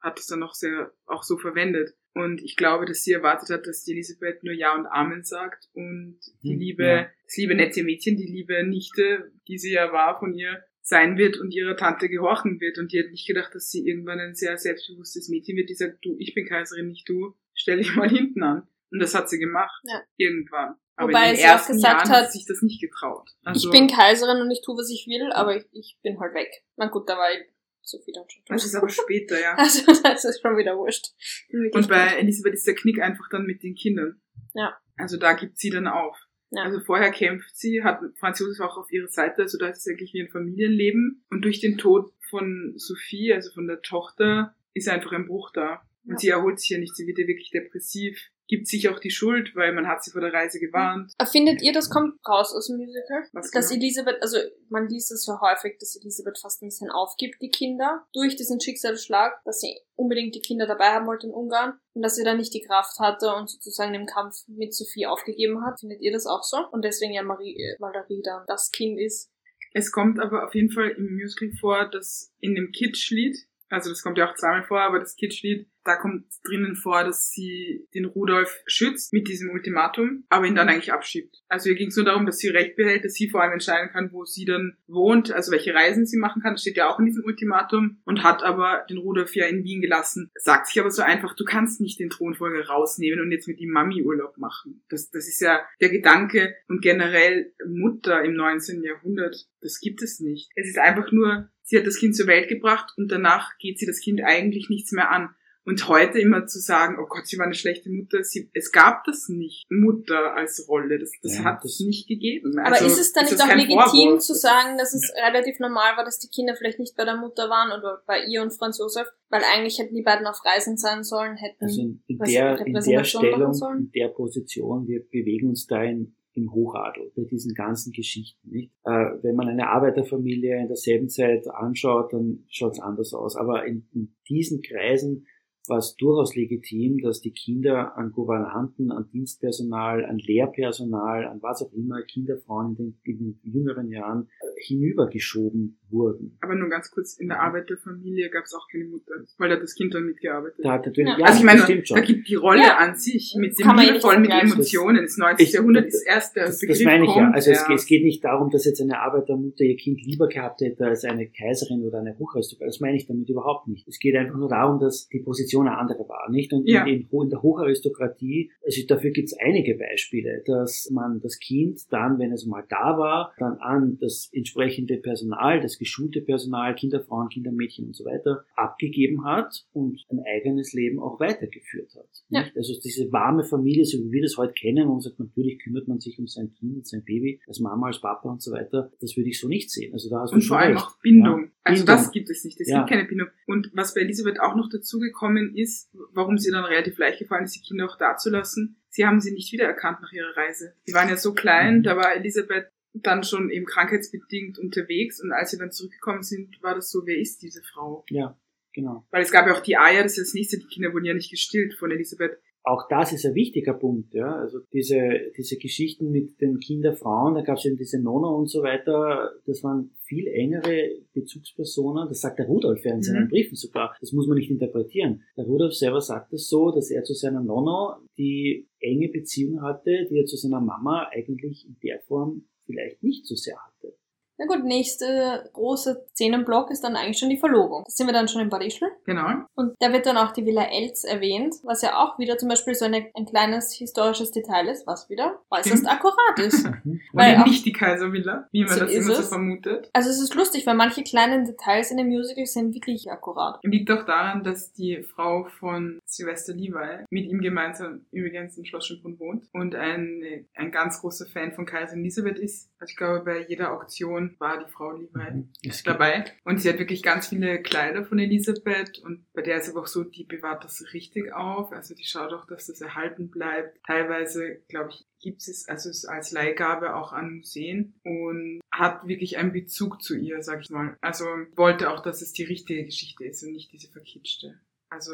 hat es dann auch sehr, auch so verwendet. Und ich glaube, dass sie erwartet hat, dass die Elisabeth nur Ja und Amen sagt und die hm, liebe, ja. das liebe nette Mädchen, die liebe Nichte, die sie ja war von ihr, sein wird und ihrer Tante gehorchen wird. Und die hat nicht gedacht, dass sie irgendwann ein sehr selbstbewusstes Mädchen wird, die sagt, du, ich bin Kaiserin, nicht du, stell dich mal hinten an. Und das hat sie gemacht. Ja. Irgendwann. Aber Wobei in den ersten sie auch gesagt Jahren hat, hat sich das nicht getraut. Also, ich bin Kaiserin und ich tue, was ich will, aber ich, ich bin halt weg. Na gut, da war Sophie dann schon. Das ist aber später, ja. Also das ist schon wieder wurscht. Und bei Elisabeth ist der Knick einfach dann mit den Kindern. Ja. Also da gibt sie dann auf. Ja. Also vorher kämpft sie, hat Franz Josef auch auf ihrer Seite, also da ist es eigentlich wie ein Familienleben. Und durch den Tod von Sophie, also von der Tochter, ist einfach ein Bruch da. Und ja. sie erholt sich ja nicht, sie wird ja wirklich depressiv gibt sich auch die Schuld, weil man hat sie vor der Reise gewarnt. Findet ihr, das kommt raus aus dem Musical? Was dass genau? Elisabeth, also man liest es ja häufig, dass Elisabeth fast ein bisschen aufgibt, die Kinder, durch diesen Schicksalsschlag, dass sie unbedingt die Kinder dabei haben wollte in Ungarn und dass sie dann nicht die Kraft hatte und sozusagen im Kampf mit Sophie aufgegeben hat. Findet ihr das auch so? Und deswegen ja Marie, äh, Valerie dann das Kind ist. Es kommt aber auf jeden Fall im Musical vor, dass in dem Kitschlied, also das kommt ja auch zweimal vor, aber das Kitschlied da kommt drinnen vor, dass sie den Rudolf schützt mit diesem Ultimatum, aber ihn dann eigentlich abschiebt. Also ihr ging es nur darum, dass sie Recht behält, dass sie vor allem entscheiden kann, wo sie dann wohnt, also welche Reisen sie machen kann. Das steht ja auch in diesem Ultimatum und hat aber den Rudolf ja in Wien gelassen. Sagt sich aber so einfach, du kannst nicht den Thronfolger rausnehmen und jetzt mit ihm Mami-Urlaub machen. Das, das ist ja der Gedanke und generell Mutter im 19. Jahrhundert. Das gibt es nicht. Es ist einfach nur, sie hat das Kind zur Welt gebracht und danach geht sie das Kind eigentlich nichts mehr an. Und heute immer zu sagen, oh Gott, sie war eine schlechte Mutter, sie, es gab das nicht, Mutter als Rolle, das, das ja, hat es nicht gegeben. Aber also, ist es dann nicht auch legitim Vorwurf. zu sagen, dass es ja. relativ normal war, dass die Kinder vielleicht nicht bei der Mutter waren oder bei ihr und Franz Josef, weil eigentlich hätten die beiden auf Reisen sein sollen, hätten also in, in der, in der Stellung, in der Position, wir bewegen uns da in, im Hochadel, bei diesen ganzen Geschichten. Nicht? Äh, wenn man eine Arbeiterfamilie in derselben Zeit anschaut, dann schaut es anders aus. Aber in, in diesen Kreisen war es durchaus legitim, dass die Kinder an Gouvernanten, an Dienstpersonal, an Lehrpersonal, an was auch immer, Kinderfrauen in den, in den jüngeren Jahren hinübergeschoben wurden. Aber nur ganz kurz, in der Arbeiterfamilie gab es auch keine Mutter, weil da das Kind dann mitgearbeitet Da hat natürlich, Ja. ja, also ich meine, das stimmt schon. da gibt die Rolle Ja. an sich mit dem ja Liebevollen, mit. Emotionen. Das 19. Ich- Jahrhundert ist erst der Das, Begriff das meine ich ja. kommt Also es, erst. es geht nicht darum, dass jetzt eine Arbeitermutter ihr Kind lieber gehabt hätte als eine Kaiserin oder eine Hocharistokratin. Das meine ich damit überhaupt nicht. Es geht einfach nur darum, dass die Position eine andere war, nicht? Und Ja. in, in der Hocharistokratie, also dafür gibt es einige Beispiele, dass man das Kind dann, wenn es mal da war, dann an das entsprechende Personal, das geschulte Personal, Kinderfrauen, Kindermädchen und so weiter, abgegeben hat und ein eigenes Leben auch weitergeführt hat. Ja. Also diese warme Familie, so wie wir das heute kennen, und sagt, natürlich kümmert man sich um sein Kind und sein Baby, als Mama, als Papa und so weiter, das würde ich so nicht sehen. Also da hast du Und schon vor allem recht. auch Bindung. Ja. Also Bindung. das gibt es nicht. Es Ja. gibt keine Bindung. Und was bei Elisabeth auch noch dazugekommen ist, warum sie dann relativ leicht gefallen ist, die Kinder auch dazulassen, sie haben sie nicht wiedererkannt nach ihrer Reise. Die waren ja so klein, Mhm. da war Elisabeth dann schon eben krankheitsbedingt unterwegs und als sie dann zurückgekommen sind, war das so, wer ist diese Frau? Ja, genau. Weil es gab ja auch die Aya, das ist das nächste, die Kinder wurden ja nicht gestillt von Elisabeth. Auch das ist ein wichtiger Punkt, ja. Also diese, diese Geschichten mit den Kinderfrauen, da gab es eben diese Nonna und so weiter, das waren viel engere Bezugspersonen, das sagt der Rudolf ja in seinen Mhm. Briefen sogar, das muss man nicht interpretieren. Der Rudolf selber sagt es so, dass er zu seiner Nonna die enge Beziehung hatte, die er zu seiner Mama eigentlich in der Form vielleicht nicht so sehr hatte. Na gut, nächste große Szenenblock ist dann eigentlich schon die Verlobung. Da sind wir dann schon in Barischl. Genau. Und da wird dann auch die Villa Elz erwähnt, was ja auch wieder zum Beispiel so eine, ein kleines historisches Detail ist, was wieder äußerst Stimmt. akkurat ist. Weil auch- nicht die Kaiservilla, wie man So das immer so vermutet. Also es ist lustig, weil manche kleinen Details in dem Musical sind wirklich akkurat. Liegt auch daran, dass die Frau von Sylvester Levi mit ihm gemeinsam übrigens in Schloss Schönbrunn wohnt und ein, ein ganz großer Fan von Kaiserin Elisabeth ist. Also ich glaube, bei jeder Auktion war die Frau Levi gibt- dabei. Und sie hat wirklich ganz viele Kleider von Elisabeth und bei der ist aber auch so, die bewahrt das richtig auf. Also die schaut auch, dass das erhalten bleibt. Teilweise, glaube ich, gibt es also es als Leihgabe auch an Museen und hat wirklich einen Bezug zu ihr, sag ich mal. Also wollte auch, dass es die richtige Geschichte ist und nicht diese verkitschte. Also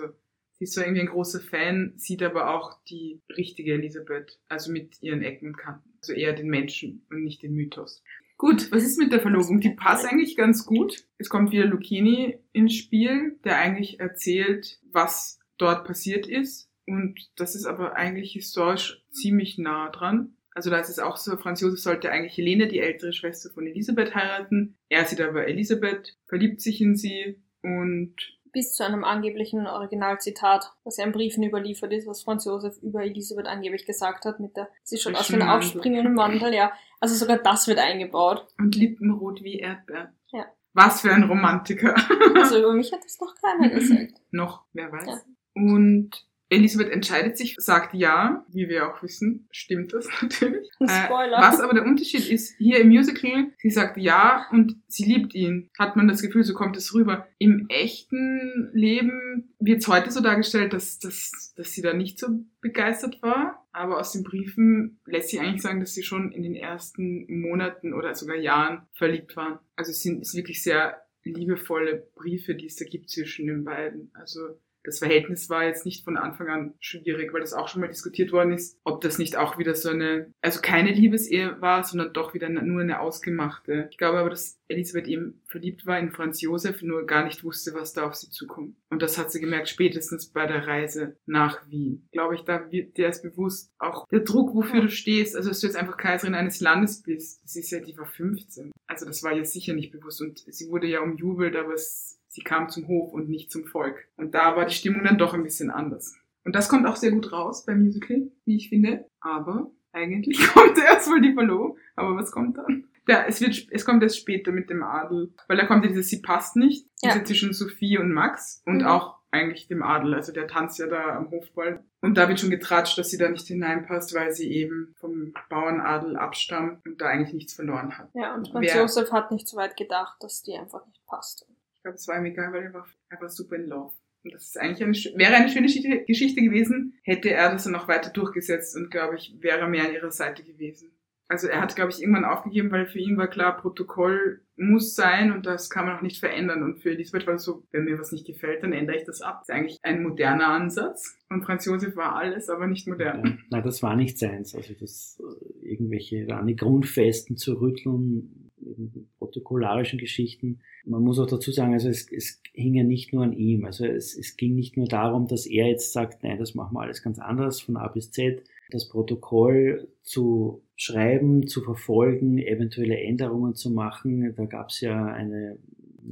sie ist zwar irgendwie ein großer Fan, sieht aber auch die richtige Elisabeth, also mit ihren Ecken und Kanten. Also eher den Menschen und nicht den Mythos. Gut, was ist mit der Verlobung? Die passt eigentlich ganz gut. Es kommt wieder Lucchini ins Spiel, der eigentlich erzählt, was dort passiert ist. Und das ist aber eigentlich historisch ziemlich nah dran. Also da ist es auch so, Franz Josef sollte eigentlich Helene, die ältere Schwester von Elisabeth, heiraten. Er sieht aber Elisabeth, verliebt sich in sie und Bis zu einem angeblichen Originalzitat, was ja in Briefen überliefert ist, was Franz Josef über Elisabeth angeblich gesagt hat, mit der, sie schaut aus Mandel. aufspringenden Mandel, ja. Also sogar das wird eingebaut. und Lippenrot wie Erdbeeren. Ja. Was für ein Romantiker. Also über mich hat das noch keiner gesagt. Noch, wer weiß. Ja. Und Elisabeth entscheidet sich, sagt ja, wie wir auch wissen, stimmt das natürlich. Äh, Spoiler. was aber der Unterschied ist, hier im Musical, sie sagt ja und sie liebt ihn. Hat man das Gefühl, so kommt es rüber. Im echten Leben wird es heute so dargestellt, dass, dass, dass sie da nicht so begeistert war. Aber aus den Briefen lässt sich eigentlich sagen, dass sie schon in den ersten Monaten oder sogar Jahren verliebt waren. Also es sind es ist wirklich sehr liebevolle Briefe, die es da gibt zwischen den beiden. Also das Verhältnis war jetzt nicht von Anfang an schwierig, weil das auch schon mal diskutiert worden ist, ob das nicht auch wieder so eine, also keine Liebesehe war, sondern doch wieder nur eine ausgemachte. Ich glaube aber, dass Elisabeth eben verliebt war in Franz Josef, nur gar nicht wusste, was da auf sie zukommt. Und das hat sie gemerkt spätestens bei der Reise nach Wien. Glaube ich, da wird dir erst bewusst auch der Druck, wofür du stehst, also dass du jetzt einfach Kaiserin eines Landes bist. Das ist ja, die war 15. Also das war ihr sicher nicht bewusst und sie wurde ja umjubelt, aber es Sie kam zum Hof und nicht zum Volk. Und da war die Stimmung dann doch ein bisschen anders. Und das kommt auch sehr gut raus beim Musical, wie ich finde. Aber eigentlich kommt erst mal die Verlobung. Aber was kommt dann? Ja, es wird, es kommt erst später mit dem Adel. Weil da kommt ja dieses Sie passt nicht. Ja. Diese zwischen Sophie und Max. Und Mhm. auch eigentlich dem Adel. Also der tanzt ja da am Hofball. Und da wird schon getratscht, dass sie da nicht hineinpasst, weil sie eben vom Bauernadel abstammt und da eigentlich nichts verloren hat. Ja, und Franz Wer- Josef hat nicht so weit gedacht, dass die einfach nicht passt. Glaube, es war ihm egal, weil er war einfach super in Love. Und das ist eigentlich eine, wäre eine schöne Geschichte, gewesen, hätte er das dann noch weiter durchgesetzt und, glaube ich, wäre mehr an ihrer Seite gewesen. Also er hat, glaube ich, irgendwann aufgegeben, weil für ihn war klar, Protokoll muss sein und das kann man auch nicht verändern. Und für Elisabeth war das so, wenn mir was nicht gefällt, dann ändere ich das ab. Das ist eigentlich ein moderner Ansatz. Und Franz Josef war alles, aber nicht modern. Ja, nein, das war nicht seins. Also das äh, irgendwelche an die Grundfesten zu rütteln, eben protokollarischen Geschichten. Man muss auch dazu sagen, also es, es hing ja nicht nur an ihm. Also es, es ging nicht nur darum, dass er jetzt sagt, nein, das machen wir alles ganz anders von A bis Z. Das Protokoll zu schreiben, zu verfolgen, eventuelle Änderungen zu machen. Da gab es ja eine,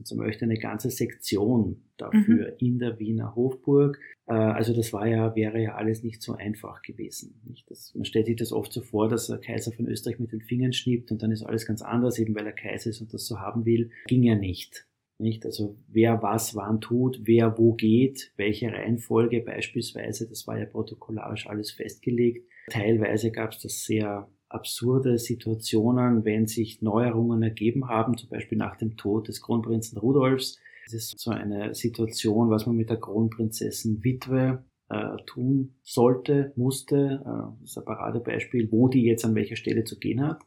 zum Beispiel eine ganze Sektion dafür mhm. in der Wiener Hofburg. Äh, also das war ja, wäre ja alles nicht so einfach gewesen. Das, man stellt sich das oft so vor, dass der Kaiser von Österreich mit den Fingern schnippt und dann ist alles ganz anders, eben weil er Kaiser ist und das so haben will. Ging ja nicht. Nicht? Also wer was wann tut, wer wo geht, welche Reihenfolge beispielsweise, das war ja protokollarisch alles festgelegt. Teilweise gab es das sehr absurde Situationen, wenn sich Neuerungen ergeben haben, zum Beispiel nach dem Tod des Kronprinzen Rudolfs. Das ist so eine Situation, was man mit der Kronprinzessin Witwe äh, tun sollte, musste. Äh, das ist ein Paradebeispiel, wo die jetzt an welcher Stelle zu gehen hat.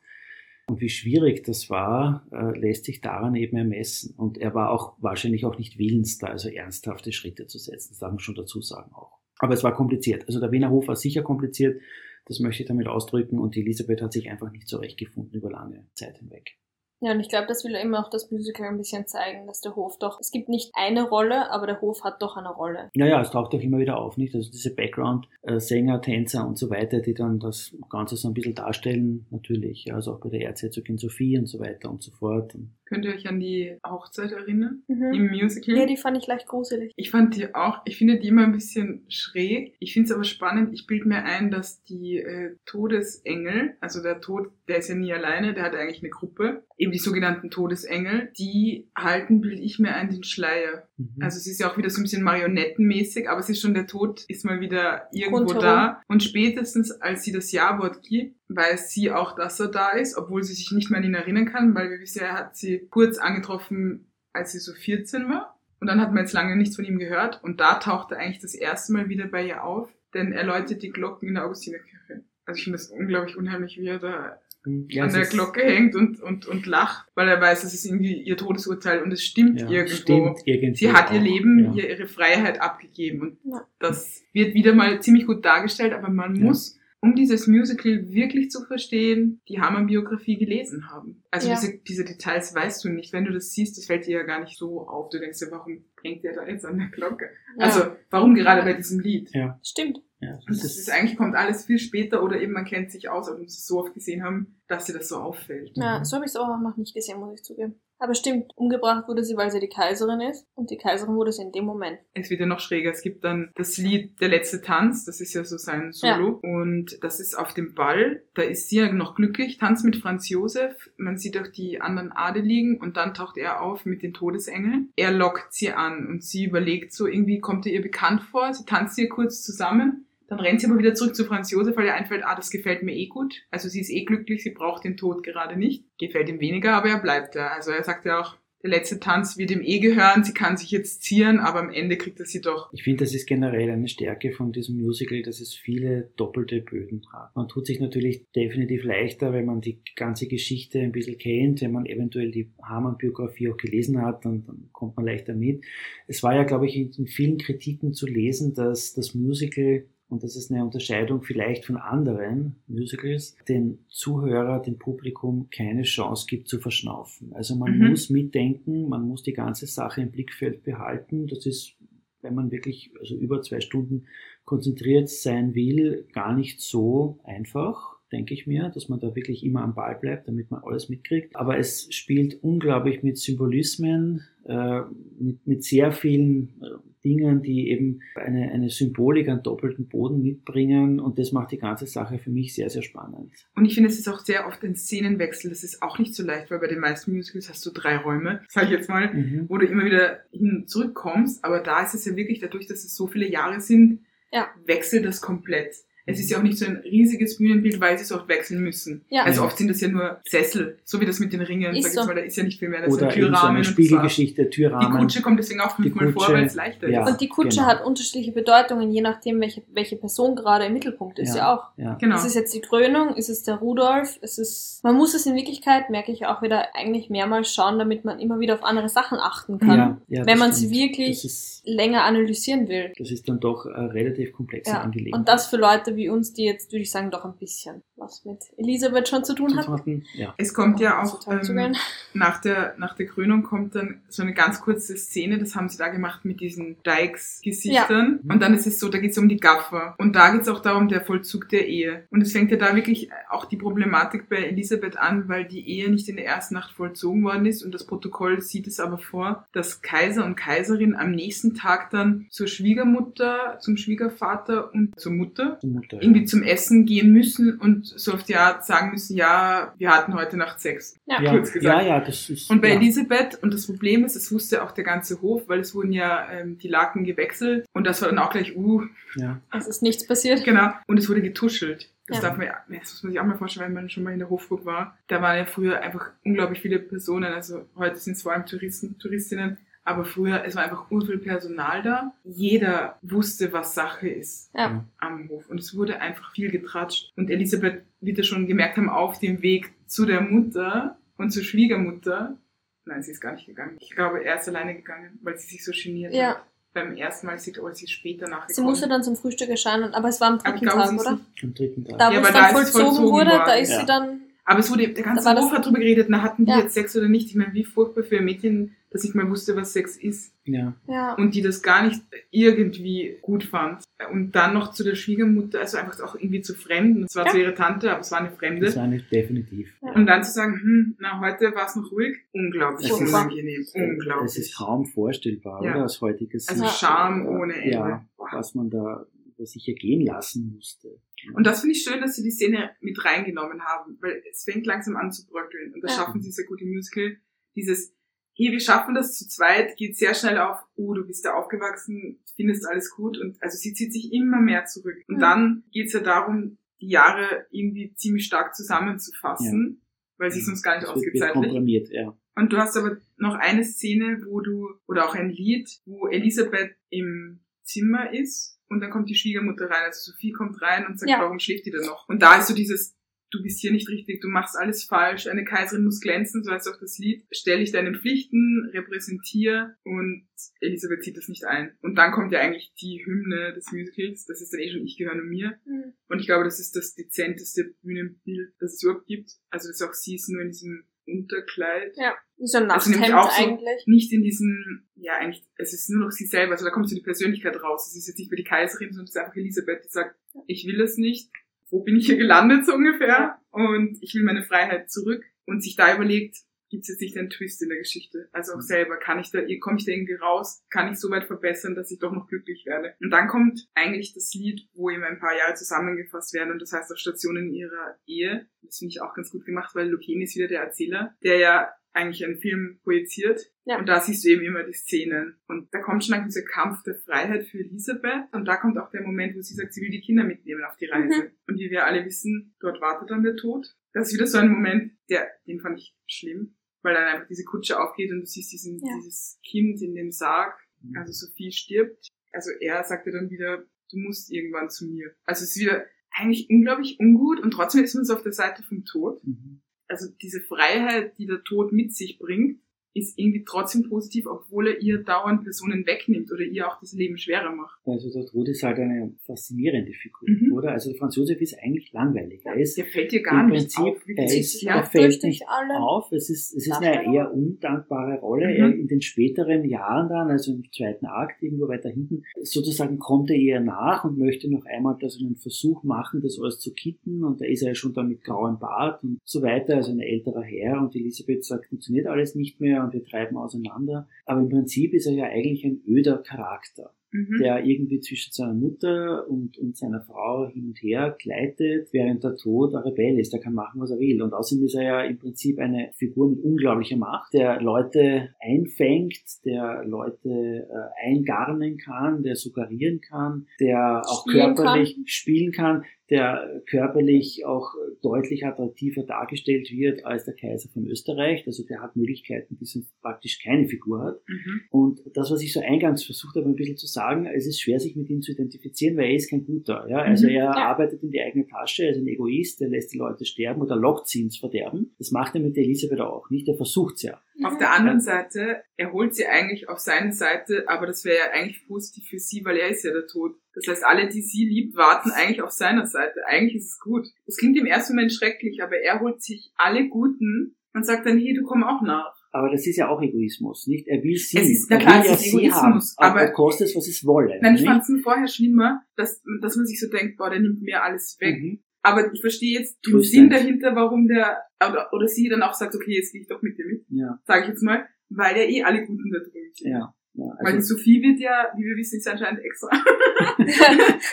Und wie schwierig das war, äh, lässt sich daran eben ermessen. Und er war auch wahrscheinlich auch nicht willens, da also ernsthafte Schritte zu setzen. Das darf man schon dazu sagen auch. Aber es war kompliziert. Also der Wiener Hof war sicher kompliziert. Das möchte ich damit ausdrücken. Und Elisabeth hat sich einfach nicht zurechtgefunden über lange Zeit hinweg. Ja, und ich glaube, das will eben auch das Musical ein bisschen zeigen, dass der Hof doch, es gibt nicht eine Rolle, aber der Hof hat doch eine Rolle. Ja, ja, es taucht auch immer wieder auf, nicht? Also diese Background-Sänger, Tänzer und so weiter, die dann das Ganze so ein bisschen darstellen, natürlich. Also auch bei der Erzherzogin Sophie und so weiter und so fort. Könnt ihr euch an die Hochzeit erinnern? Mhm. Im Musical? Ja, die fand ich leicht gruselig. Ich fand die auch, ich finde die immer ein bisschen schräg. Ich finde es aber spannend. Ich bilde mir ein, dass die äh, Todesengel, also der Tod, der ist ja nie alleine, der hat eigentlich eine Gruppe eben die sogenannten Todesengel, die halten, bilde ich mir ein, den Schleier. Mhm. Also es ist ja auch wieder so ein bisschen marionettenmäßig, aber es ist schon, der Tod ist mal wieder irgendwo Rundherum. da. Und spätestens, als sie das Ja-Wort gibt, weiß sie auch, dass er da ist, obwohl sie sich nicht mehr an ihn erinnern kann, weil wir wissen ja, er hat sie kurz angetroffen, als sie so 14 war. Und dann hat man jetzt lange nichts von ihm gehört. Und da taucht er eigentlich das erste Mal wieder bei ihr auf, denn er läutet die Glocken in der Augustinerkirche. Also ich finde das unglaublich unheimlich, wie er da ja, an der Glocke hängt und, und, und lacht, weil er weiß, das ist irgendwie ihr Todesurteil und es stimmt ja, irgendwo. Stimmt irgendwo. Sie hat ihr Leben, ja. ihre Freiheit abgegeben und das wird wieder mal ziemlich gut dargestellt, aber man muss, um dieses Musical wirklich zu verstehen, die Hamann-Biografie gelesen haben. Also diese, diese Details weißt du nicht. Wenn du das siehst, das fällt dir ja gar nicht so auf. Du denkst dir, warum hängt der da jetzt an der Glocke? Also, warum gerade bei diesem Lied? Ja. Stimmt. Ja, das, das ist, eigentlich kommt alles viel später oder eben man kennt sich aus, aber muss es so oft gesehen haben, dass dir das so auffällt. Ja, so habe ich es auch noch nicht gesehen, muss ich zugeben. Aber stimmt, umgebracht wurde sie, weil sie die Kaiserin ist und die Kaiserin wurde sie in dem Moment. Es wird ja noch schräger. Es gibt dann das Lied Der letzte Tanz, das ist ja so sein Solo ja. und das ist auf dem Ball. Da ist sie ja noch glücklich, tanzt mit Franz Josef. Man sieht auch die anderen Adeligen und dann taucht er auf mit den Todesengeln. Er lockt sie an und sie überlegt so, irgendwie kommt er ihr bekannt vor. Sie tanzt hier kurz zusammen dann rennt sie aber wieder zurück zu Franz Josef, weil ihr einfällt, ah, das gefällt mir eh gut. Also sie ist eh glücklich, sie braucht den Tod gerade nicht. Gefällt ihm weniger, aber er bleibt da. Also er sagt ja auch, der letzte Tanz wird ihm eh gehören, sie kann sich jetzt zieren, aber am Ende kriegt er sie doch. Ich finde, das ist generell eine Stärke von diesem Musical, dass es viele doppelte Böden hat. Man tut sich natürlich definitiv leichter, wenn man die ganze Geschichte ein bisschen kennt, wenn man eventuell die Hamann-Biografie auch gelesen hat, dann, dann kommt man leichter mit. Es war ja, glaube ich, in vielen Kritiken zu lesen, dass das Musical und das ist eine Unterscheidung vielleicht von anderen Musicals, den Zuhörer, dem Publikum keine Chance gibt zu verschnaufen. Also man mhm. muss mitdenken, man muss die ganze Sache im Blickfeld behalten. Das ist, wenn man wirklich also über zwei Stunden konzentriert sein will, gar nicht so einfach denke ich mir, dass man da wirklich immer am Ball bleibt, damit man alles mitkriegt. Aber es spielt unglaublich mit Symbolismen, äh, mit, mit sehr vielen äh, Dingen, die eben eine, eine Symbolik an doppelten Boden mitbringen und das macht die ganze Sache für mich sehr, sehr spannend. Und ich finde, es ist auch sehr oft ein Szenenwechsel, das ist auch nicht so leicht, weil bei den meisten Musicals hast du drei Räume, sag ich jetzt mal, mhm. wo du immer wieder hin zurückkommst, aber da ist es ja wirklich dadurch, dass es so viele Jahre sind, ja. wechselt das komplett. Es ist ja auch nicht so ein riesiges Bühnenbild, weil sie so oft wechseln müssen. Ja. Also oft sind das ja nur Sessel, so wie das mit den Ringen. Ist Sag ich jetzt so. mal, da ist ja nicht viel mehr. Das Oder sind eben so Türrahmen eine Spiegelgeschichte, war's. Die Türrahmen. Kutsche kommt deswegen auch fünfmal vor, weil es leichter ja. ist. Und die Kutsche genau. hat unterschiedliche Bedeutungen, je nachdem, welche, welche Person gerade im Mittelpunkt ist, ja, auch. Ja. Genau. Ist es jetzt die Krönung? Ist es der Rudolf? Ist es, man muss es in Wirklichkeit, merke ich auch wieder, eigentlich mehrmals schauen, damit man immer wieder auf andere Sachen achten kann. Ja, ja, wenn man sie wirklich ist, länger analysieren will. das ist dann doch eine relativ komplexe Ja. Angelegenheit. Und das für Leute wie uns, die jetzt, würde ich sagen, doch ein bisschen was mit Elisabeth schon zu tun hat. Ja. Es kommt ja auch ähm, nach, der, nach der Krönung kommt dann so eine ganz kurze Szene, das haben sie da gemacht mit diesen Dykes-Gesichtern. Ja. Und dann ist es so, da geht es um die Gaffer. Und da geht es auch darum, der Vollzug der Ehe. Und es fängt ja da wirklich auch die Problematik bei Elisabeth an, weil die Ehe nicht in der ersten Nacht vollzogen worden ist. Und das Protokoll sieht es aber vor, dass Kaiser und Kaiserin am nächsten Tag dann zur Schwiegermutter, zum Schwiegervater und zur Mutter Mutter, irgendwie zum Essen gehen müssen und so oft ja sagen müssen, ja, wir hatten heute Nacht Sex. Ja. ja. kurz ja, gesagt. ja, das ist. Und bei ja. Elisabeth, und das Problem ist, es wusste auch der ganze Hof, weil es wurden ja ähm, die Laken gewechselt und das war dann auch gleich, uh, Ja. Es ist nichts passiert. genau, und es wurde getuschelt. Das Ja. darf man, ja- das muss man sich auch mal vorstellen, wenn man schon mal in der Hofburg war. Da waren ja früher einfach unglaublich viele Personen, also heute sind es vor allem Touristen, Touristinnen, aber früher, es war einfach urviel Personal da. Jeder wusste, was Sache ist Ja. am Hof. Und es wurde einfach viel getratscht. Und Elisabeth wird ja schon gemerkt haben, auf dem Weg zu der Mutter und zur Schwiegermutter. Nein, sie ist gar nicht gegangen. Ich glaube, er ist alleine gegangen, weil sie sich so geniert Ja. hat. Beim ersten Mal sieht, oh, sie ist später nachgekommen. Sie musste dann zum Frühstück erscheinen, aber es war am dritten glaube, Tag, oder? Am dritten Tag. Da, Ja, wo es aber dann da ist es vollzogen vollzogen wurde, da worden. ist Ja. sie dann. Aber es wurde, der ganze Da war das- Hof hat drüber geredet, na, hatten die Ja. jetzt Sex oder nicht? Ich meine, wie furchtbar für ein Mädchen, dass ich mal wusste, was Sex ist. Ja. Ja. Und die das gar nicht irgendwie gut fand. Und dann noch zu der Schwiegermutter, also einfach auch irgendwie zu Fremden. Es war Ja. zu ihrer Tante, aber es war eine Fremde. Das war nicht definitiv. Ja. Und dann zu sagen, hm, na, heute war es noch ruhig. Unglaublich Es ist- unangenehm. Unglaublich. Es ist kaum vorstellbar, Ja. oder? Aus heutiger Sicht. also. Scham ohne Ende. Ja, was man da über sich ergehen lassen musste. Und das finde ich schön, dass sie die Szene mit reingenommen haben, weil es fängt langsam an zu bröckeln. Und das Ja. schaffen sie sehr gut im Musical. Dieses, hey, wir schaffen das zu zweit, geht sehr schnell auf, uh, du bist da aufgewachsen, findest alles gut. Und also sie zieht sich immer mehr zurück. Und Mhm. dann geht es ja darum, die Jahre irgendwie ziemlich stark zusammenzufassen, weil sie sonst gar nicht Das komprimiert, ja. Und du hast aber noch eine Szene, wo du, oder auch ein Lied, wo Elisabeth im Zimmer ist und dann kommt die Schwiegermutter rein. Also Sophie kommt rein und sagt, Ja. warum schläft die denn noch? Und da ist so dieses, du bist hier nicht richtig, du machst alles falsch, eine Kaiserin muss glänzen, so heißt auch das Lied. Stell dich deinen Pflichten, repräsentier und Elisabeth zieht das nicht ein. Und dann kommt ja eigentlich die Hymne des Musicals, das ist dann eh schon Ich gehöre nur mir. Mhm. Und ich glaube, das ist das dezenteste Bühnenbild, das es überhaupt gibt. Also dass auch sie ist nur in diesem Unterkleid Ja. Wie so ein Also nämlich Nachthemd auch so- eigentlich. nicht in diesem, ja eigentlich, es ist nur noch sie selber, also da kommt so die Persönlichkeit raus. Es ist jetzt nicht mehr die Kaiserin, sondern es ist einfach Elisabeth, die sagt, ich will es nicht, wo bin ich hier gelandet so ungefähr und ich will meine Freiheit zurück und sich da überlegt, gibt es jetzt nicht einen Twist in der Geschichte. Also auch selber, kann ich da, komme ich da irgendwie raus, kann ich so weit verbessern, dass ich doch noch glücklich werde. Und dann kommt eigentlich das Lied, wo eben ein paar Jahre zusammengefasst werden und das heißt auch Stationen ihrer Ehe. Das finde ich auch ganz gut gemacht, weil Lucchini ist wieder der Erzähler, der ja eigentlich einen Film projiziert. Ja. Und da siehst du eben immer die Szenen. Und da kommt schon langsam dieser Kampf der Freiheit für Elisabeth. Und da kommt auch der Moment, wo sie sagt, sie will die Kinder mitnehmen auf die Reise. Mhm. Und wie wir alle wissen, dort wartet dann der Tod. Das ist wieder so ein Moment, der, den fand ich schlimm. Weil dann einfach diese Kutsche aufgeht und du siehst diesen, Ja. dieses Kind in dem Sarg. Mhm. Also Sophie stirbt. Also er sagte dann wieder, du musst irgendwann zu mir. Also es ist wieder eigentlich unglaublich ungut und trotzdem ist man so auf der Seite vom Tod Mhm. also diese Freiheit, die der Tod mit sich bringt, ist irgendwie trotzdem positiv, obwohl er ihr dauernd Personen wegnimmt oder ihr auch das Leben schwerer macht. Also der Tod ist halt eine faszinierende Figur, Mhm. oder? Also Franz Josef ist eigentlich langweilig. Er ist Der fällt dir gar im nicht Prinzip, auf. er ist, ja, er fällt nicht alle. auf. Es ist, es ist eine eher undankbare Rolle. Mhm. Er in den späteren Jahren dann, also im zweiten Akt, irgendwo weiter hinten, sozusagen kommt er ihr nach und möchte noch einmal da so einen Versuch machen, das alles zu kitten. Und da ist er ja schon dann mit grauem Bart und so weiter, also ein älterer Herr. Und Elisabeth sagt, funktioniert alles nicht mehr und wir treiben auseinander. Aber im Prinzip ist er ja eigentlich ein öder Charakter. Mhm. der irgendwie zwischen seiner Mutter und, und seiner Frau hin und her gleitet, während der Tod ein Rebell ist. Der kann machen, was er will. Und außerdem ist er ja im Prinzip eine Figur mit unglaublicher Macht, der Leute einfängt, der Leute äh, eingarnen kann, der suggerieren kann, der auch Spielen körperlich spielen kann, der körperlich auch deutlich attraktiver dargestellt wird als der Kaiser von Österreich. Also der hat Möglichkeiten, die sonst praktisch keine Figur hat. Mhm. Und das, was ich so eingangs versucht habe, ein bisschen zu sagen, es ist schwer, sich mit ihm zu identifizieren, weil er ist kein Guter. Ja? Also Mhm, er ja. arbeitet in die eigene Tasche, er ist ein Egoist, er lässt die Leute sterben oder lockt sie ins Verderben. Das macht er mit der Elisabeth auch nicht, er versucht's ja. Auf der anderen Seite, er holt sie eigentlich auf seine Seite, aber das wäre ja eigentlich positiv für sie, weil er ist ja der Tod. Das heißt, alle, die sie liebt, warten eigentlich auf seiner Seite. Eigentlich ist es gut. Das klingt im ersten Moment schrecklich, aber er holt sich alle Guten und sagt dann, hey, du komm auch nach. Aber das ist ja auch Egoismus, nicht? Er will sie, Es ist- na er klar, ja es ist haben, Egoismus, aber, aber- kostet es, was es wolle. Nein, ich fand es vorher schlimmer, dass, dass man sich so denkt, boah, der nimmt mir alles weg. Mhm. Aber ich verstehe jetzt den. Sinn dahinter, warum der, oder, oder sie dann auch sagt, okay, jetzt gehe ich doch mit dir mit, Ja, sage ich jetzt mal, weil ja eh alle Guten da drin sind. ja, ja. Weil die Also, Sophie wird ja, wie wir wissen, ist anscheinend extra.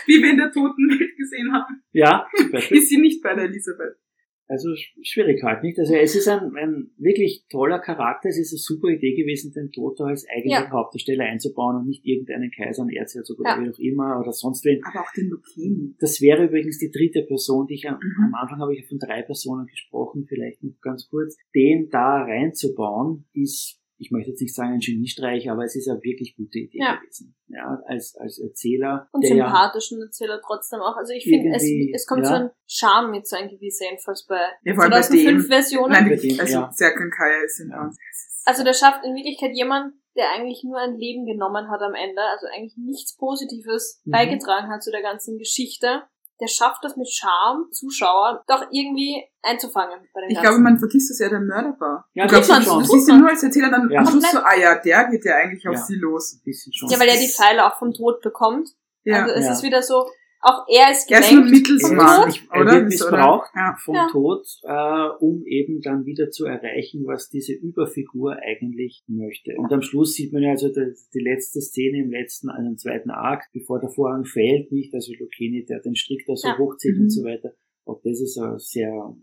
wie wir in der toten Welt gesehen haben, ja, ist sie nicht bei der Elisabeth. Also sch- schwierig halt, nicht? Also es ist ein, ein wirklich toller Charakter, es ist eine super Idee gewesen, den Toto als eigentlichen Ja. Hauptdarsteller einzubauen und nicht irgendeinen Kaiser, einen Erzherzog oder Ja. wie auch immer oder sonst wen. Aber auch den Lucchini. Das wäre übrigens die dritte Person, die ich am, Mhm. am Anfang habe ich von drei Personen gesprochen, vielleicht noch ganz kurz. Den da reinzubauen, ist, ich möchte jetzt nicht sagen ein Geniestreich, aber es ist eine wirklich gute Idee Ja. gewesen. Ja, als, als Erzähler. Und ja, sympathischen Erzähler trotzdem auch. Also ich finde, es, es kommt ja. so ein Charme mit so ein gewisser, jedenfalls bei Ja, vor allem bei 2005 dem. Versionen. Nein, Bei die, dem, also ja. Serkan Kaya ist in Ja. Also der schafft in Wirklichkeit jemand, der eigentlich nur ein Leben genommen hat am Ende, also eigentlich nichts Positives Mhm. beigetragen hat zu der ganzen Geschichte. Der schafft das mit Charme, Zuschauer, doch irgendwie einzufangen bei dem Ich Ganzen. glaube, man vergisst, dass er der Mörder war. Ja, du das glaubst, man, du siehst ihn man. nur als Erzähler dann Ja. am Schluss so, ah ja, der geht ja eigentlich auf Ja. sie los. ein bisschen schon. ja, weil er die Pfeile auch vom Tod bekommt. Ja. Also es Ja. ist wieder so, auch er ist er gelenkt. ist nur vom Mittelsmann, er oder? wird missbraucht. Ja. vom Ja. Tod, äh, um eben dann wieder zu erreichen, was diese Überfigur eigentlich möchte. Und am Schluss sieht man ja also die, die letzte Szene im letzten, einen zweiten Akt, bevor der Vorhang fällt, nicht, also Lucchini, der den Strick da so Ja. hochzieht Mhm. und so weiter. Auch das ist ein sehr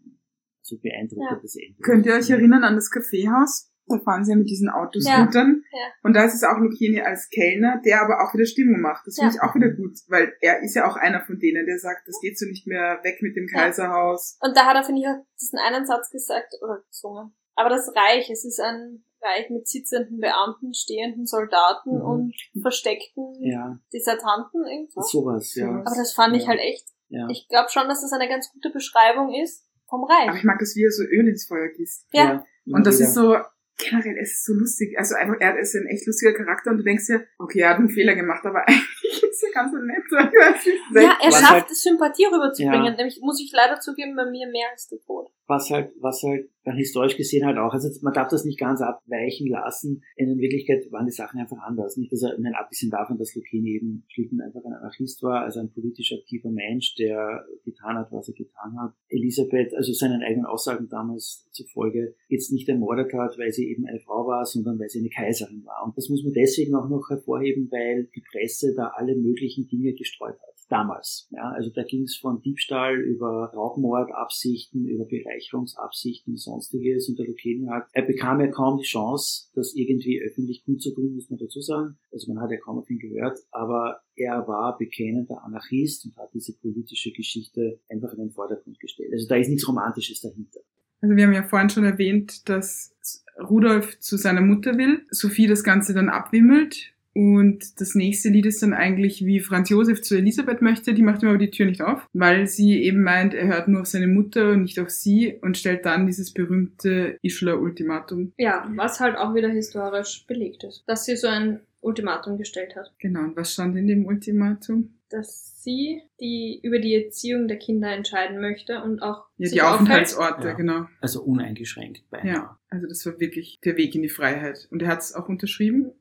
so beeindruckendes Ende. Könnt ihr euch erinnern an das Kaffeehaus? Da fahren sie ja mit diesen Autoscootern. Ja, ja. Und da ist es auch Lucchini als Kellner, der aber auch wieder Stimmung macht. Das finde Ja. ich auch wieder gut, weil er ist ja auch einer von denen, der sagt, das geht so nicht mehr weg mit dem Ja. Kaiserhaus. Und da hat er, finde ich, auch diesen einen Satz gesagt, oder gesungen. Aber das Reich, es ist ein Reich mit sitzenden Beamten, stehenden Soldaten Mhm. und versteckten Ja, Desertanten irgendwo. sowas, ja. Aber das fand ich halt echt. ja. Ich glaube schon, dass das eine ganz gute Beschreibung ist vom Aber Reich. ich mag das, wie er so Öl ins Feuer gießt. Ja. Und das wieder. ist so, generell, es ist so lustig. Also einfach, er ist ein echt lustiger Charakter und du denkst dir, okay, er hat einen Fehler gemacht, aber eigentlich ist er ganz so nett. Ich weiß nicht. Ja, er Was schafft halt- es, Sympathie rüberzubringen. Ja. Nämlich, muss ich leider zugeben, bei mir mehr als der Tod. was halt, was halt dann historisch gesehen halt auch, also man darf das nicht ganz abweichen lassen. In Wirklichkeit waren die Sachen einfach anders. Nicht, dass er, ich meine, abgesehen davon, dass Lucchini eben schlicht und einfach ein Anarchist war, also ein politisch aktiver Mensch, der getan hat, was er getan hat. Elisabeth, also seinen eigenen Aussagen damals zufolge, jetzt nicht ermordet hat, weil sie eben eine Frau war, sondern weil sie eine Kaiserin war. Und das muss man deswegen auch noch hervorheben, weil die Presse da alle möglichen Dinge gestreut hat. Damals. Ja, also da ging es von Diebstahl über Raubmordabsichten, über Bereicherungsabsichten sonstiges. Und der Lucchini hat, er bekam ja kaum die Chance, das irgendwie öffentlich kundzutun, muss man dazu sagen. Also man hat ja kaum auf ihn gehört, aber er war bekennender Anarchist und hat diese politische Geschichte einfach in den Vordergrund gestellt. Also da ist nichts Romantisches dahinter. Also wir haben ja vorhin schon erwähnt, dass Rudolf zu seiner Mutter will, Sophie das Ganze dann abwimmelt und das nächste Lied ist dann eigentlich, wie Franz Josef zu Elisabeth möchte, die macht ihm aber die Tür nicht auf, weil sie eben meint, er hört nur auf seine Mutter und nicht auf sie und stellt dann dieses berühmte Ischler-Ultimatum. Ja, was halt auch wieder historisch belegt ist. Dass sie so ein Ultimatum gestellt hat. Genau, und was stand in dem Ultimatum? Dass sie die über die Erziehung der Kinder entscheiden möchte und auch Ja, die Aufenthaltsorte, Ja. genau. Also uneingeschränkt beinahe. Ja, also das war wirklich der Weg in die Freiheit. Und er hat es auch unterschrieben.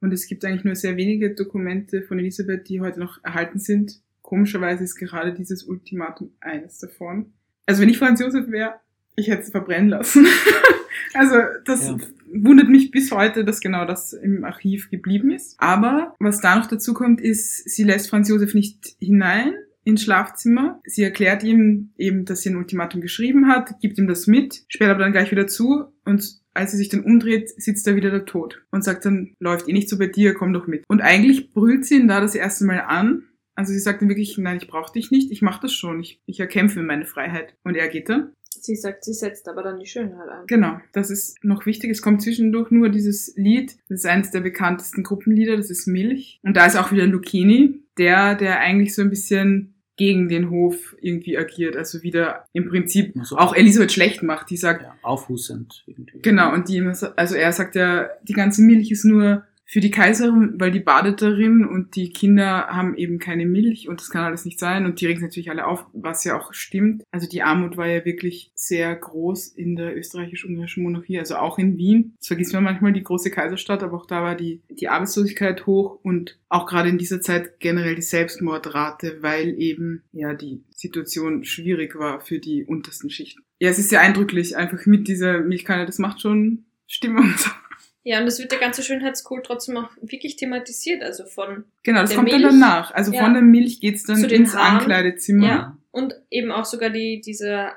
Und es gibt eigentlich nur sehr wenige Dokumente von Elisabeth, die heute noch erhalten sind. Komischerweise ist gerade dieses Ultimatum eines davon. Also wenn ich Franz Josef wäre, ich hätte es verbrennen lassen. also das Ja. wundert mich bis heute, dass genau das im Archiv geblieben ist. Aber was da noch dazu kommt, ist, sie lässt Franz Josef nicht hinein ins Schlafzimmer. Sie erklärt ihm eben, dass sie ein Ultimatum geschrieben hat, gibt ihm das mit, sperrt aber dann gleich wieder zu und als sie sich dann umdreht, sitzt da wieder der Tod und sagt dann, läuft eh nicht so bei dir, komm doch mit. Und eigentlich brüllt sie ihn da das erste Mal an. Also sie sagt dann wirklich, nein, ich brauche dich nicht, ich mache das schon, ich, ich erkämpfe meine Freiheit. Und er geht dann. Sie sagt, sie setzt aber dann die Schönheit ein. Genau, das ist noch wichtig. Es kommt zwischendurch nur dieses Lied. Das ist eines der bekanntesten Gruppenlieder, das ist Milch. Und da ist auch wieder Lucchini, der, der eigentlich so ein bisschen gegen den Hof irgendwie agiert. Also wieder im Prinzip Also auch Elisabeth schlecht macht. Die sagt, ja, aufhussend irgendwie. genau, und die also er sagt ja, die ganze Milch ist nur für die Kaiserin, weil die badet darin und die Kinder haben eben keine Milch und das kann alles nicht sein und die regen natürlich alle auf, was ja auch stimmt. Also die Armut war ja wirklich sehr groß in der österreichisch-ungarischen Monarchie, also auch in Wien. Das vergisst man manchmal, die große Kaiserstadt, aber auch da war die, die Arbeitslosigkeit hoch und auch gerade in dieser Zeit generell die Selbstmordrate, weil eben ja die Situation schwierig war für die untersten Schichten. Ja, es ist sehr eindrücklich, einfach mit dieser Milchkanne, das macht schon Stimmung. Ja, und es wird der ganze Schönheitskult trotzdem auch wirklich thematisiert, also von, Genau, das kommt dann Milch? danach. Also Ja. von der Milch geht's dann Zu den ins Haaren? Ankleidezimmer. ja, und eben auch sogar die, diese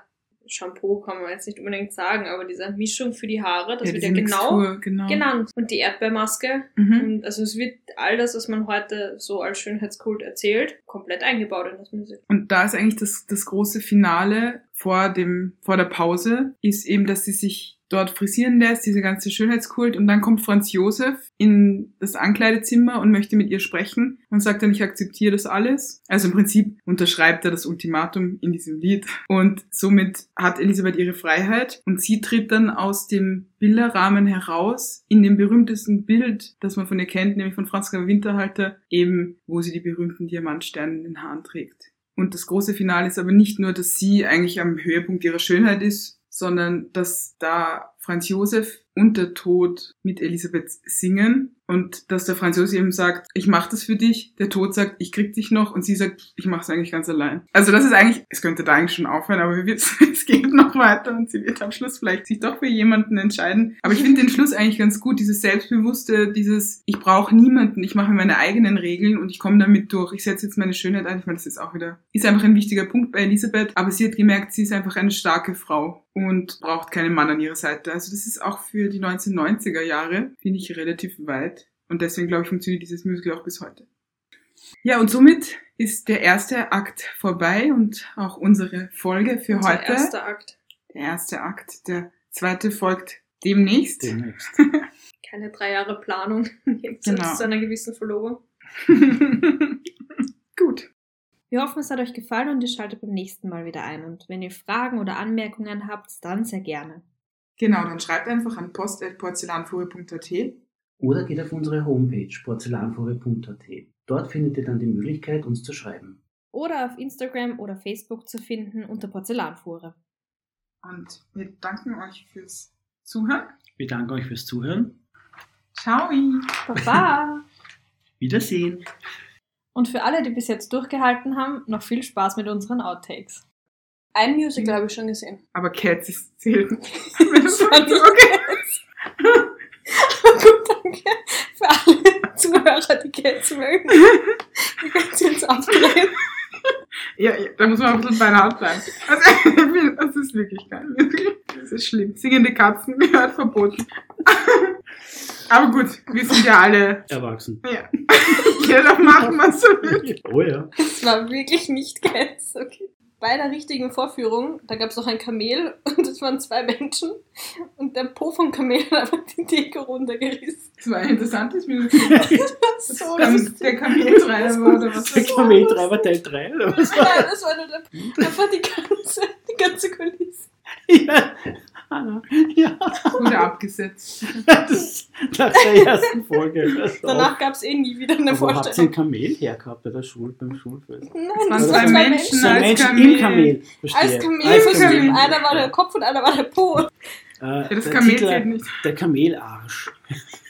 Shampoo kann man jetzt nicht unbedingt sagen, aber diese Mischung für die Haare, das Ja, wird ja genau Mixtur, genau. genannt. Und die Erdbeermaske, Mhm. und also es wird all das, was man heute so als Schönheitskult erzählt, komplett eingebaut in das Musical. Und da ist eigentlich das, das große Finale vor dem, vor der Pause, ist eben, dass sie sich dort frisieren lässt, diese ganze Schönheitskult, und dann kommt Franz Josef in das Ankleidezimmer und möchte mit ihr sprechen und sagt dann, ich akzeptiere das alles. Also im Prinzip unterschreibt er das Ultimatum in diesem Lied. Und somit hat Elisabeth ihre Freiheit und sie tritt dann aus dem Bilderrahmen heraus in dem berühmtesten Bild, das man von ihr kennt, nämlich von Franz Winterhalter, eben wo sie die berühmten Diamantsterne in den Haaren trägt. Und das große Finale ist aber nicht nur, dass sie eigentlich am Höhepunkt ihrer Schönheit ist, sondern dass da Franz Josef und der Tod mit Elisabeth singen und dass der Franz Josef eben sagt, ich mach das für dich, der Tod sagt, ich krieg dich noch und sie sagt, ich mach's eigentlich ganz allein. Also das ist eigentlich, es könnte da eigentlich schon aufhören, aber es geht noch weiter und sie wird am Schluss vielleicht sich doch für jemanden entscheiden. Aber ich finde den Schluss eigentlich ganz gut, dieses Selbstbewusste, dieses, ich brauche niemanden, ich mache meine eigenen Regeln und ich komme damit durch. Ich setze jetzt meine Schönheit ein. Ich meine, das ist auch wieder, ist einfach ein wichtiger Punkt bei Elisabeth, aber sie hat gemerkt, sie ist einfach eine starke Frau und braucht keinen Mann an ihrer Seite. Also das ist auch für die 1990er Jahre, finde ich, relativ weit. Und deswegen, glaube ich, funktioniert dieses Musical auch bis heute. Ja, und somit ist der erste Akt vorbei und auch unsere Folge für Unser heute. erster Akt. Der erste Akt. Der zweite folgt demnächst. Demnächst. Keine drei Jahre Planung. Jetzt Genau. zu einer gewissen Verlobung. Gut. Wir hoffen, es hat euch gefallen und ihr schaltet beim nächsten Mal wieder ein. Und wenn ihr Fragen oder Anmerkungen habt, dann sehr gerne. Genau, dann schreibt einfach an post.porzellanfuhre.at. Oder geht auf unsere Homepage porzellanfuhre.at. Dort findet ihr dann die Möglichkeit, uns zu schreiben. Oder auf Instagram oder Facebook zu finden unter Porzellanfuhre. Und wir danken euch fürs Zuhören. Wir danken euch fürs Zuhören. Ciao. Baba! Wiedersehen. Und für alle, die bis jetzt durchgehalten haben, noch viel Spaß mit unseren Outtakes. Ein Musical habe ich schon gesehen. Aber Cats ist zählen. Das war nicht okay. Gut, danke. Für alle Zuhörer, die Cats mögen. Wir können sie jetzt abdrehen. Ja, ja, da muss man ein bisschen bei der Haut bleiben. Also, ich das ist wirklich Musical. Das ist schlimm. Singende Katzen gehört verboten. Aber gut, wir sind ja alle, Erwachsen. ja. Jeder macht, was will. Oh ja. Es war wirklich nicht Cats, okay. Bei der richtigen Vorführung, da gab es noch ein Kamel und es waren zwei Menschen und der Po vom Kamel hat einfach die Deko runtergerissen. Das war ein interessantes war so lustig. der Kameltreiber war oder was? Der Kameltreiber Teil 3 oder was? Nein, das war nur der, einfach die ganze, die ganze Kulisse. Ja. Ah, ja. Wurde abgesetzt. Das nach der ersten Folge. Danach gab es eh nie wieder eine Aber wo habt ihr ein Vorstellung. Kamel hergehabt bei der Schule, beim Schulfest? Nein, das zwei waren zwei Menschen. Menschen. Als Mensch Kamel. im Kamel. Verstehe. Als Kamel Als verschrieben. Kamel. Einer war der Kopf und einer war der Po. Äh, Ja, das der Kamel Titel, zählt nicht. Der Kamelarsch.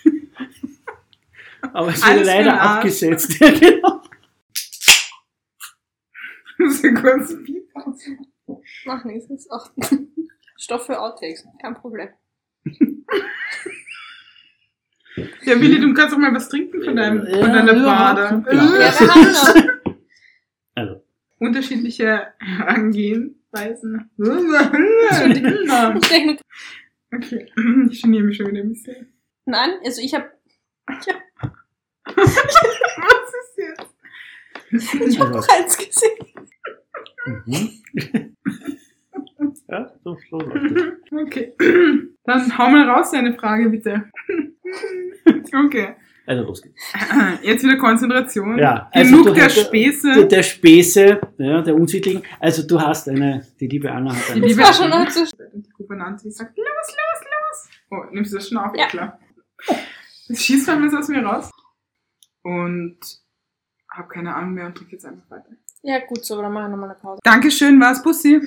Aber es wurde leider abgesetzt. Ja, genau. Das ist ein kurzes Piep. Mach nichts, ist auch. Stoff für Outtakes, kein Problem. Ja, Willi, du kannst doch mal was trinken von, deinem, Ja, von deiner ja, Bade. ja. Ja, wir haben noch. Also, Unterschiedliche Herangehenweisen. Entschuldigung. Okay, ich geniere mich schon wieder ein bisschen. nein, also ich habe Was ist jetzt? ich hab Also. noch eins gesehen. mhm. Ja, so, es. Okay. Dann hau mal raus deine Frage, bitte. Okay. Also los geht's. Jetzt wieder Konzentration. Ja, also Genug du der hast- Späße. Der, der Späße, ja, der Unsittlichen. Also du hast eine, die liebe Anna hat Die eine. liebe Das war schon noch zu Und die Gouvernante, die sagt, los, los, los. Oh, nimmst du das schon auf? Ja. Klar. Es schießt dann was aus mir raus. Und hab keine Ahnung mehr und drück jetzt einfach weiter. Ja, gut, so, dann machen wir nochmal eine Pause. Dankeschön, war's, Bussi.